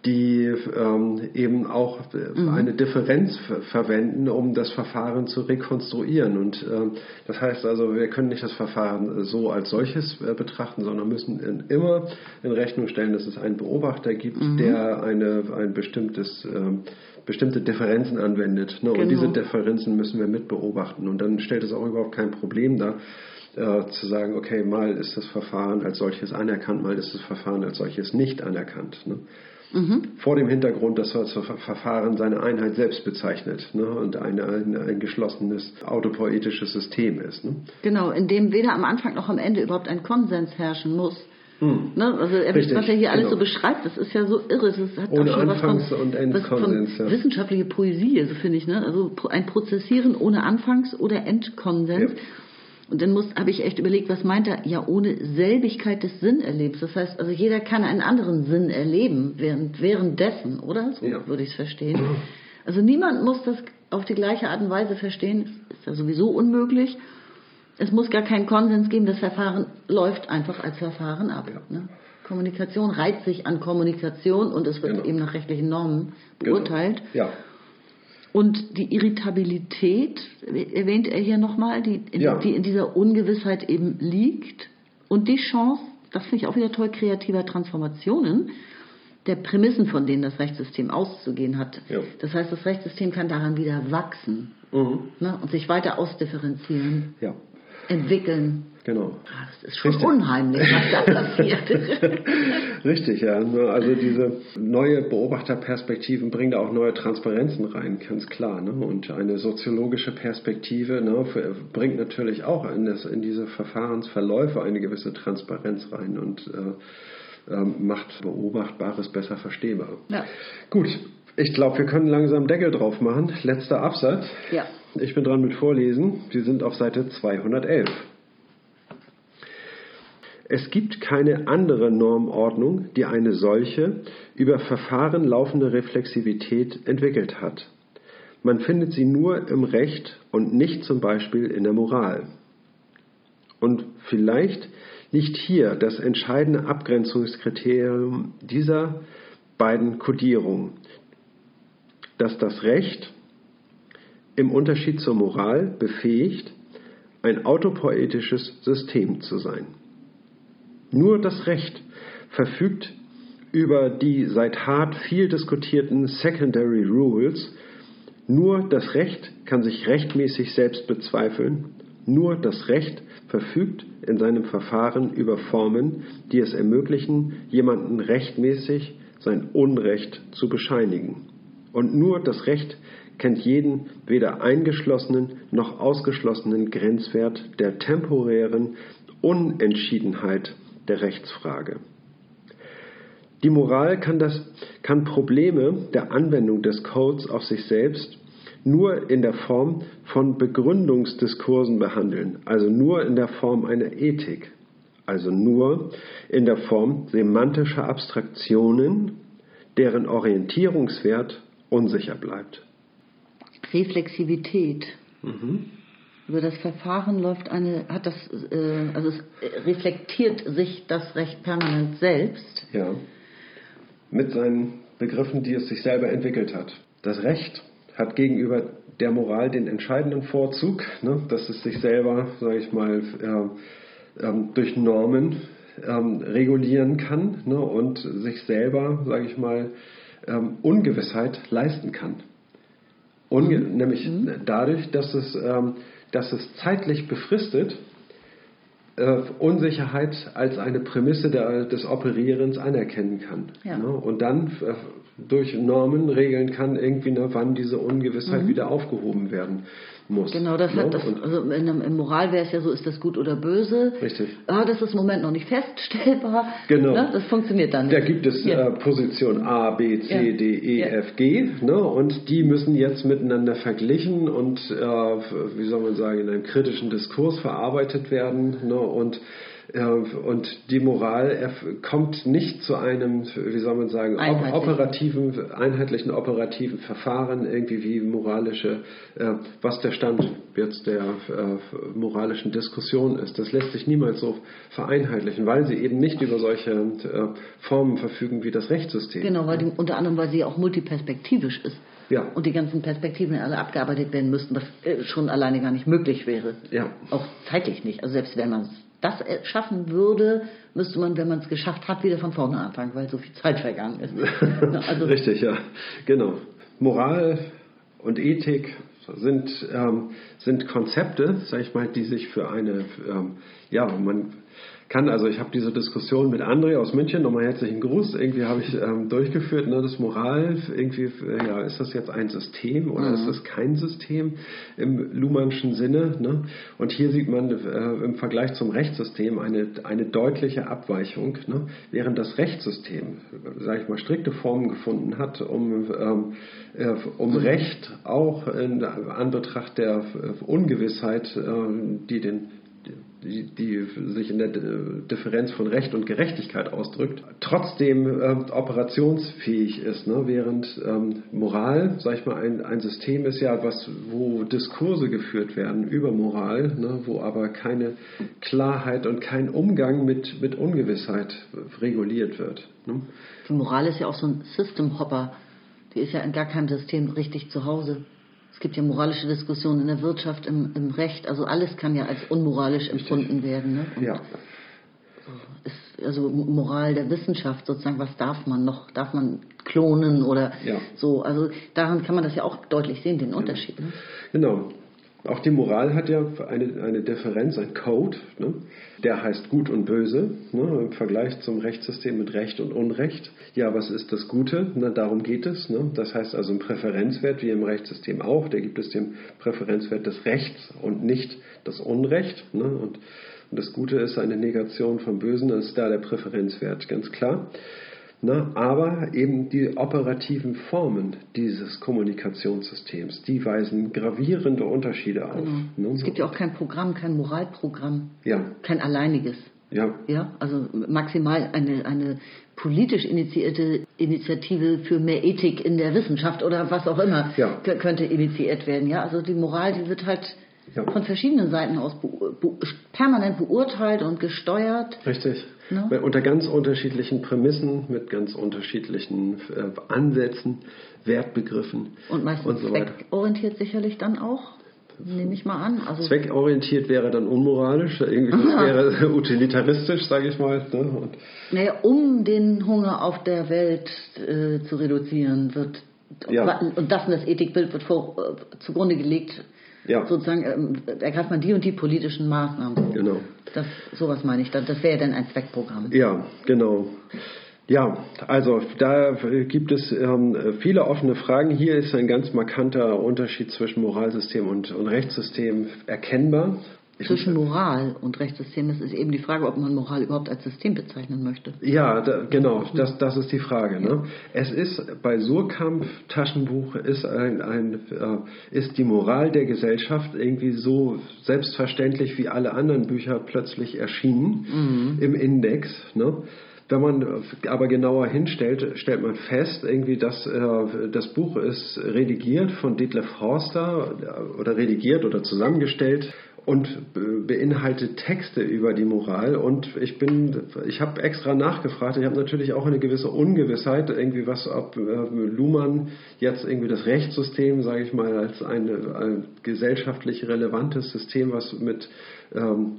die ähm, eben auch mhm. eine Differenz verwenden, um das Verfahren zu rekonstruieren. Und ähm, das heißt also, wir können nicht das Verfahren so als solches äh, betrachten, sondern müssen in, immer in Rechnung stellen, dass es einen Beobachter gibt, mhm. der eine, ein bestimmtes ähm, bestimmte Differenzen anwendet. Ne? Genau. Und diese Differenzen müssen wir mit beobachten. Und dann stellt es auch überhaupt kein Problem dar, äh, zu sagen, okay, mal ist das Verfahren als solches anerkannt, mal ist das Verfahren als solches nicht anerkannt. Ne? Mhm. Vor dem Hintergrund, dass das Verfahren seine Einheit selbst bezeichnet ne, und eine, ein, ein geschlossenes autopoetisches System ist. Ne? Genau, in dem weder am Anfang noch am Ende überhaupt ein Konsens herrschen muss. Hm. Ne? Also Richtig, was er hier alles genau. so beschreibt, das ist ja so irre. Das hat ohne schon Anfangs- was von, und Endkonsens. Was von ja. Wissenschaftliche Poesie, so finde ich. Ne? Also ein Prozessieren ohne Anfangs- oder Endkonsens. Ja. Und dann habe ich echt überlegt, was meint er? Ja, ohne Selbigkeit des Sinnerlebens. Das heißt, also jeder kann einen anderen Sinn erleben während, währenddessen, oder? So ja. würde ich es verstehen. Also niemand muss das auf die gleiche Art und Weise verstehen. Das ist ja sowieso unmöglich. Es muss gar keinen Konsens geben. Das Verfahren läuft einfach als Verfahren ab. Ja. Ne? Kommunikation reiht sich an Kommunikation und es wird genau. eben nach rechtlichen Normen genau. beurteilt. Genau. Ja. Und die Irritabilität, erwähnt er hier nochmal, die, ja. die in dieser Ungewissheit eben liegt. Und die Chance, das finde ich auch wieder toll, kreativer Transformationen, der Prämissen, von denen das Rechtssystem auszugehen hat. Ja. Das heißt, das Rechtssystem kann daran wieder wachsen mhm. ne, und sich weiter ausdifferenzieren, ja. Entwickeln. Genau. Ah, das ist schon Richtig. unheimlich, was da passiert. Richtig, ja. Also diese neue Beobachterperspektiven bringen da auch neue Transparenzen rein, ganz klar. Ne? Und eine soziologische Perspektive ne, bringt natürlich auch in, das, in diese Verfahrensverläufe eine gewisse Transparenz rein und äh, äh, macht Beobachtbares besser verstehbar. Ja. Gut, ich glaube, wir können langsam Deckel drauf machen. Letzter Absatz. Ja. Ich bin dran mit Vorlesen. Sie sind auf Seite 211. Es gibt keine andere Normordnung, die eine solche, über Verfahren laufende Reflexivität entwickelt hat. Man findet sie nur im Recht und nicht zum Beispiel in der Moral. Und vielleicht liegt hier das entscheidende Abgrenzungskriterium dieser beiden Kodierungen, dass das Recht im Unterschied zur Moral befähigt, ein autopoetisches System zu sein. Nur das Recht verfügt über die seit Hart viel diskutierten Secondary Rules. Nur das Recht kann sich rechtmäßig selbst bezweifeln. Nur das Recht verfügt in seinem Verfahren über Formen, die es ermöglichen, jemanden rechtmäßig sein Unrecht zu bescheinigen. Und nur das Recht kennt jeden weder eingeschlossenen noch ausgeschlossenen Grenzwert der temporären Unentschiedenheit der Rechtsfrage. Die Moral kann, das, kann Probleme der Anwendung des Codes auf sich selbst nur in der Form von Begründungsdiskursen behandeln, also nur in der Form einer Ethik, also nur in der Form semantischer Abstraktionen, deren Orientierungswert unsicher bleibt. Reflexivität. Mhm. Über das Verfahren läuft eine, hat das, äh, also es reflektiert sich das Recht permanent selbst. Ja. Mit seinen Begriffen, die es sich selber entwickelt hat. Das Recht hat gegenüber der Moral den entscheidenden Vorzug, ne, dass es sich selber, sage ich mal, äh, äh, durch Normen ähm, regulieren kann ne, und sich selber, sage ich mal, ähm, Ungewissheit leisten kann. Unge mhm. Nämlich mhm. dadurch, dass es, ähm, dass es zeitlich befristet äh, Unsicherheit als eine Prämisse der, des Operierens anerkennen kann. Ja. Ne? Und dann äh, durch Normen regeln kann, irgendwie, ne, wann diese Ungewissheit mhm. wieder aufgehoben werden muss. Genau, das hat ne? das, also in, in Moral wäre es ja so, ist das gut oder böse? Richtig. Ah, das ist im Moment noch nicht feststellbar. Genau. Ne? Das funktioniert dann nicht. Da gibt es ja. äh, Position A, B, C, ja. D, E, ja. F, G, ne? und die müssen jetzt miteinander verglichen und, äh, wie soll man sagen, in einem kritischen Diskurs verarbeitet werden. Ne? Und und die Moral kommt nicht zu einem, wie soll man sagen, Einheitlich. operativen, einheitlichen operativen Verfahren, irgendwie wie moralische, äh, was der Stand jetzt der äh, moralischen Diskussion ist. Das lässt sich niemals so vereinheitlichen, weil sie eben nicht über solche äh, Formen verfügen wie das Rechtssystem. Genau, weil die, unter anderem, weil sie auch multiperspektivisch ist. Ja. Und die ganzen Perspektiven alle abgearbeitet werden müssten, was schon alleine gar nicht möglich wäre. Ja. Auch zeitlich nicht. Also selbst wenn man es das schaffen würde, müsste man, wenn man es geschafft hat, wieder von vorne anfangen, weil so viel Zeit vergangen ist. Also Richtig, ja, genau. Moral und Ethik sind, ähm, sind Konzepte, sag ich mal, die sich für eine, ähm, ja, man kann. Also ich habe diese Diskussion mit André aus München, nochmal herzlichen Gruß, irgendwie habe ich ähm, durchgeführt, ne, das Moral, irgendwie, ja, ist das jetzt ein System oder mhm. ist das kein System im Luhmannschen Sinne? Ne? Und hier sieht man äh, im Vergleich zum Rechtssystem eine, eine deutliche Abweichung, ne? während das Rechtssystem, sage ich mal, strikte Formen gefunden hat, um, ähm, äh, um mhm. Recht auch in Anbetracht der Ungewissheit, äh, die den die, die sich in der Differenz von Recht und Gerechtigkeit ausdrückt, trotzdem äh, operationsfähig ist. Ne? Während ähm, Moral, sag ich mal, ein, ein System ist ja was, wo Diskurse geführt werden über Moral, ne? wo aber keine Klarheit und kein Umgang mit, mit Ungewissheit reguliert wird. Ne? Die Moral ist ja auch so ein System-Hopper. Die ist ja in gar keinem System richtig zu Hause. Es gibt ja moralische Diskussionen in der Wirtschaft, im, im Recht. Also alles kann ja als unmoralisch empfunden werden. Ne? ja. Ist also Moral der Wissenschaft sozusagen, was darf man noch? Darf man klonen oder ja. so? Also daran kann man das ja auch deutlich sehen, den Unterschied. Ne? Genau. Auch die Moral hat ja eine, eine Differenz, ein Code, ne? der heißt Gut und Böse, ne? im Vergleich zum Rechtssystem mit Recht und Unrecht. Ja, was ist das Gute? Na, darum geht es. Ne? Das heißt also ein Präferenzwert, wie im Rechtssystem auch, da gibt es den Präferenzwert des Rechts und nicht das Unrecht. Ne? Und, und das Gute ist eine Negation vom Bösen, das ist da der Präferenzwert, ganz klar. Ne? Aber eben die operativen Formen dieses Kommunikationssystems, die weisen gravierende Unterschiede auf. Genau. Ne? Es gibt ja auch kein Programm, kein Moralprogramm, ja. kein alleiniges. Ja. ja. Also maximal eine, eine politisch initiierte Initiative für mehr Ethik in der Wissenschaft oder was auch immer ja. könnte initiiert werden. Ja, also die Moral, die wird halt ja. von verschiedenen Seiten aus be be permanent beurteilt und gesteuert. Richtig. Ne? Unter ganz unterschiedlichen Prämissen, mit ganz unterschiedlichen äh, Ansätzen, Wertbegriffen und meistens und so zweckorientiert sicherlich dann auch. Nehme ich mal an. Also Zweckorientiert wäre dann unmoralisch, irgendwie das wäre utilitaristisch, sage ich mal. Ne? Und naja, um den Hunger auf der Welt äh, zu reduzieren, wird ja. und das und das Ethikbild wird vor, äh, zugrunde gelegt. Ja. Sozusagen ähm, ergreift man die und die politischen Maßnahmen. Genau. Das, sowas meine ich. Das, das wäre dann ein Zweckprogramm. Ja, genau. Ja, also da gibt es ähm, viele offene Fragen. Hier ist ein ganz markanter Unterschied zwischen Moralsystem und, und Rechtssystem erkennbar. Zwischen Moral und Rechtssystem ist es eben die Frage, ob man Moral überhaupt als System bezeichnen möchte. Ja, da, genau, das, das ist die Frage. Ne? Es ist bei Surkamp Taschenbuch ist, ein, ein, äh, ist die Moral der Gesellschaft irgendwie so selbstverständlich wie alle anderen Bücher plötzlich erschienen mhm. im Index. Ne? Wenn man aber genauer hinstellt, stellt man fest, irgendwie, dass äh, das Buch ist redigiert von Detlef Horster äh, oder redigiert oder zusammengestellt und beinhaltet Texte über die Moral. Und ich bin ich habe extra nachgefragt. Ich habe natürlich auch eine gewisse Ungewissheit irgendwie was ob Luhmann jetzt irgendwie das Rechtssystem sage ich mal als ein gesellschaftlich relevantes System was mit ähm,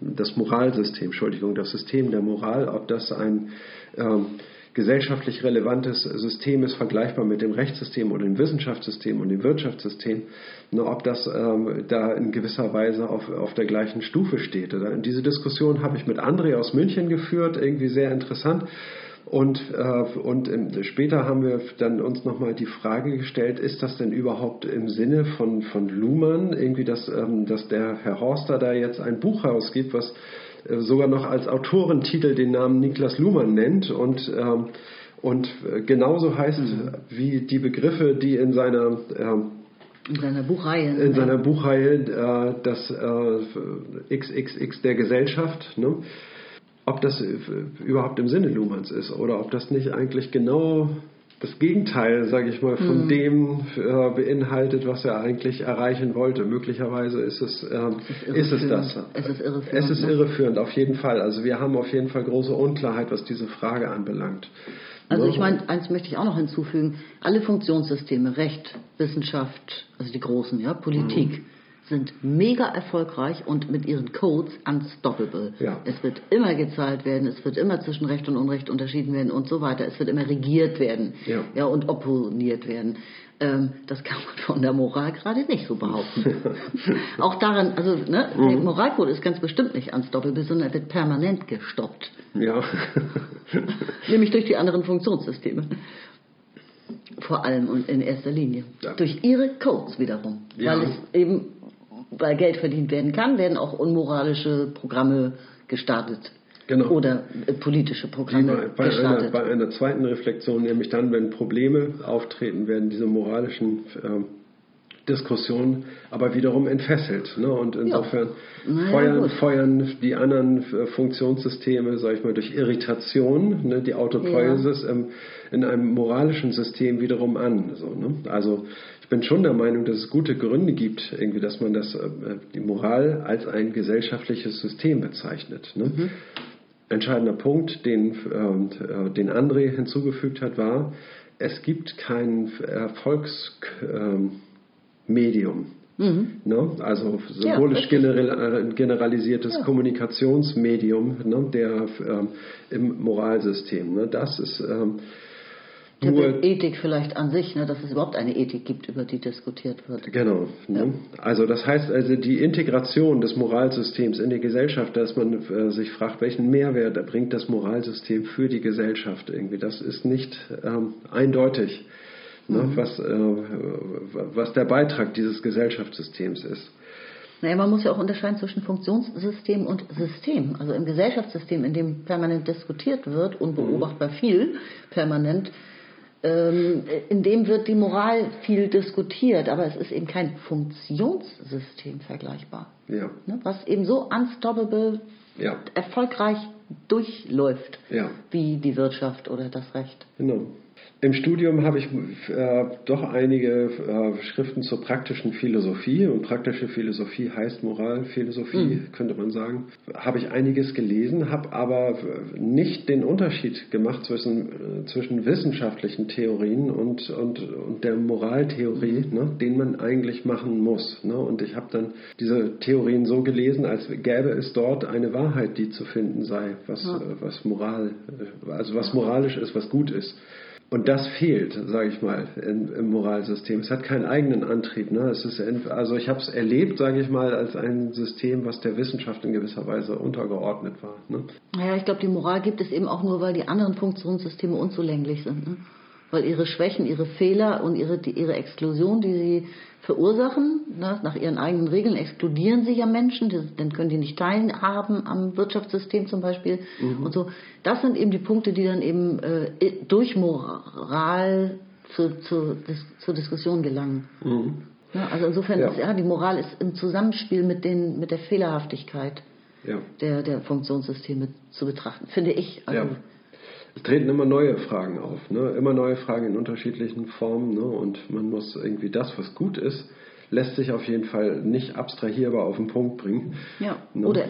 das Moralsystem, Entschuldigung, das System der Moral, ob das ein ähm, gesellschaftlich relevantes System ist, vergleichbar mit dem Rechtssystem oder dem Wissenschaftssystem und dem Wirtschaftssystem, ne, ob das ähm, da in gewisser Weise auf, auf der gleichen Stufe steht. Diese Diskussion habe ich mit André aus München geführt, irgendwie sehr interessant. Und, äh, und später haben wir dann uns nochmal die Frage gestellt, ist das denn überhaupt im Sinne von, von Luhmann, irgendwie, dass, ähm, dass der Herr Horster da jetzt ein Buch herausgibt, was sogar noch als Autorentitel den Namen Niklas Luhmann nennt und, ähm, und äh, genauso heißt mhm. wie die Begriffe, die in seiner ähm, in seiner Buchreihe. In seiner Buchreihe äh, das äh, XXX der Gesellschaft. Ne? ob das äh, überhaupt im Sinne Luhmanns ist oder ob das nicht eigentlich genau das Gegenteil, sage ich mal, von mhm. dem äh, beinhaltet, was er eigentlich erreichen wollte. Möglicherweise ist es, äh, ist, ist, es das. Es ist irreführend. Es ist ne? irreführend, auf jeden Fall. Also wir haben auf jeden Fall große Unklarheit, was diese Frage anbelangt. Also ich meine, eins möchte ich auch noch hinzufügen. Alle Funktionssysteme, Recht, Wissenschaft, also die großen, ja, Politik, mhm sind mega erfolgreich und mit ihren Codes unstoppable. Ja. Es wird immer gezahlt werden, es wird immer zwischen Recht und Unrecht unterschieden werden und so weiter. Es wird immer regiert werden ja. Ja, und opponiert werden. Ähm, das kann man von der Moral gerade nicht so behaupten. Auch daran, also ne, mhm. der Moralcode ist ganz bestimmt nicht unstoppable, sondern er wird permanent gestoppt. Ja. Nämlich durch die anderen Funktionssysteme. Vor allem und in erster Linie. Ja. Durch ihre Codes wiederum. Ja. Weil es eben weil Geld verdient werden kann, werden auch unmoralische Programme gestartet. Genau. Oder äh, politische Programme bei gestartet. Einer, bei einer zweiten Reflexion, nämlich dann, wenn Probleme auftreten, werden diese moralischen äh, Diskussionen aber wiederum entfesselt. Ne? Und insofern ja. feuern, feuern, die anderen äh, Funktionssysteme, sage ich mal, durch Irritation, ne, die Autopoiesis ja. in einem moralischen System wiederum an. So, ne? Also ich bin schon der Meinung, dass es gute Gründe gibt, irgendwie, dass man das, äh, die Moral als ein gesellschaftliches System bezeichnet. Ne? Mhm. Entscheidender Punkt, den, äh, den André hinzugefügt hat, war, es gibt kein Erfolgsmedium. Mhm. Ne? Also symbolisch ja, general, generalisiertes ja. Kommunikationsmedium ne? der, ähm, im Moralsystem. Ne? Das ist ähm, Nur, Ethik vielleicht an sich, ne, dass es überhaupt eine Ethik gibt, über die diskutiert wird. Genau. Ne? Ja. Also das heißt also die Integration des Moralsystems in die Gesellschaft, dass man äh, sich fragt, welchen Mehrwert bringt das Moralsystem für die Gesellschaft irgendwie. Das ist nicht ähm, eindeutig, ne, mhm. was, äh, was der Beitrag dieses Gesellschaftssystems ist. Naja, man muss ja auch unterscheiden zwischen Funktionssystem und System. Also im Gesellschaftssystem, in dem permanent diskutiert wird, unbeobachtbar viel permanent, ähm, in dem wird die Moral viel diskutiert, aber es ist eben kein Funktionssystem vergleichbar. Ja. Ne, was eben so unstoppable, ja. erfolgreich durchläuft, ja. wie die Wirtschaft oder das Recht. Genau. Im Studium habe ich äh, doch einige äh, Schriften zur praktischen Philosophie und praktische Philosophie heißt Moralphilosophie, mhm. könnte man sagen. Habe ich einiges gelesen, habe aber nicht den Unterschied gemacht zwischen, äh, zwischen wissenschaftlichen Theorien und, und, und der Moraltheorie, mhm. ne, den man eigentlich machen muss. Ne? Und ich habe dann diese Theorien so gelesen, als gäbe es dort eine Wahrheit, die zu finden sei, was, ja. was Moral, äh, also was moralisch ist, was gut ist. Und das fehlt, sage ich mal, in, im Moralsystem. Es hat keinen eigenen Antrieb. Ne? Es ist, also ich habe es erlebt, sage ich mal, als ein System, was der Wissenschaft in gewisser Weise untergeordnet war. Ne? Naja, ich glaube, die Moral gibt es eben auch nur, weil die anderen Funktionssysteme unzulänglich sind. Ne? Weil ihre Schwächen, ihre Fehler und ihre, die, ihre Exklusion, die sie verursachen. Ne? Nach ihren eigenen Regeln exkludieren sie ja Menschen, dann können die nicht teilhaben am Wirtschaftssystem zum Beispiel mhm. und so. Das sind eben die Punkte, die dann eben äh, durch Moral zu, zu, zur Diskussion gelangen. Mhm. Ja, also insofern ja. ist ja die Moral ist im Zusammenspiel mit, den, mit der Fehlerhaftigkeit ja. der, der Funktionssysteme zu betrachten, finde ich. Also, es treten immer neue Fragen auf, ne? immer neue Fragen in unterschiedlichen Formen ne? und man muss irgendwie das, was gut ist, lässt sich auf jeden Fall nicht abstrahierbar auf den Punkt bringen. Ja, ne? oder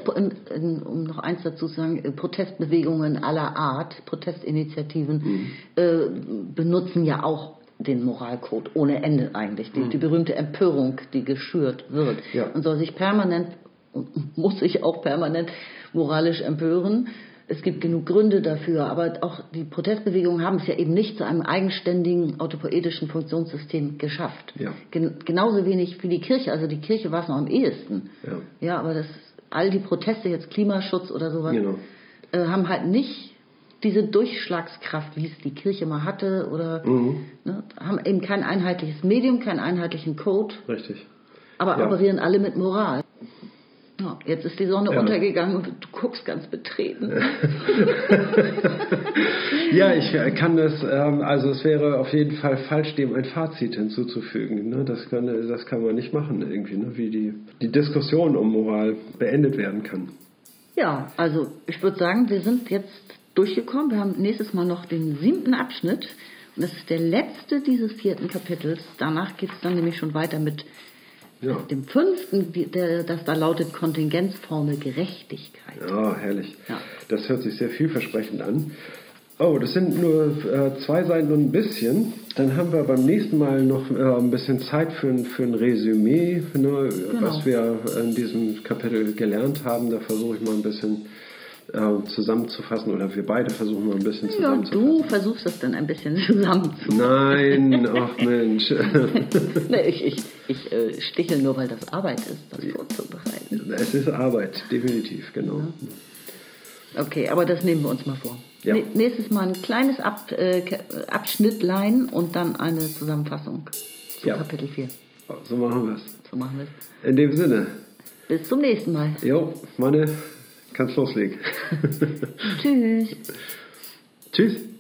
um noch eins dazu zu sagen, äh, Protestbewegungen aller Art, Protestinitiativen mhm. äh, benutzen ja auch den Moralcode ohne Ende eigentlich. Die, mhm. die berühmte Empörung, die geschürt wird ja. und soll sich permanent muss sich auch permanent moralisch empören es gibt genug Gründe dafür, aber auch die Protestbewegungen haben es ja eben nicht zu einem eigenständigen autopoetischen Funktionssystem geschafft. Ja. Gen genauso wenig wie die Kirche. Also die Kirche war es noch am ehesten. Ja, ja aber das, all die Proteste, jetzt Klimaschutz oder sowas, genau. äh, haben halt nicht diese Durchschlagskraft, wie es die Kirche mal hatte, oder mhm. ne, haben eben kein einheitliches Medium, keinen einheitlichen Code. Richtig. Aber ja. operieren alle mit Moral. Jetzt ist die Sonne ja. untergegangen und du guckst ganz betreten. ja, ich kann das, ähm, also es wäre auf jeden Fall falsch, dem ein Fazit hinzuzufügen. Ne? Das, kann, das kann man nicht machen irgendwie, ne? wie die, die Diskussion um Moral beendet werden kann. Ja, also ich würde sagen, wir sind jetzt durchgekommen. Wir haben nächstes Mal noch den siebten Abschnitt. Und das ist der letzte dieses vierten Kapitels. Danach geht es dann nämlich schon weiter mit ja. Dem fünften, das da lautet Kontingenzformel Gerechtigkeit. Ja, herrlich. Ja. Das hört sich sehr vielversprechend an. Oh, das sind nur äh, zwei Seiten und ein bisschen. Dann haben wir beim nächsten Mal noch äh, ein bisschen Zeit für, für ein Resümee, ne, genau. was wir in diesem Kapitel gelernt haben. Da versuche ich mal ein bisschen äh, zusammenzufassen oder wir beide versuchen mal ein bisschen zusammenzufassen. Ja, du versuchst das dann ein bisschen zusammenzufassen. Nein, ach Mensch. nee, ich ich, ich äh, stichel nur, weil das Arbeit ist, das vorzubereiten. Es ist Arbeit, definitiv, genau. Ja. Okay, aber das nehmen wir uns mal vor. Ja. Nächstes Mal ein kleines Ab, äh, Abschnittlein und dann eine Zusammenfassung zu ja. Kapitel 4. So machen wir es. So machen wir es. In dem Sinne. Bis zum nächsten Mal. Jo, meine Kannst loslegen. Tschüss. Tschüss.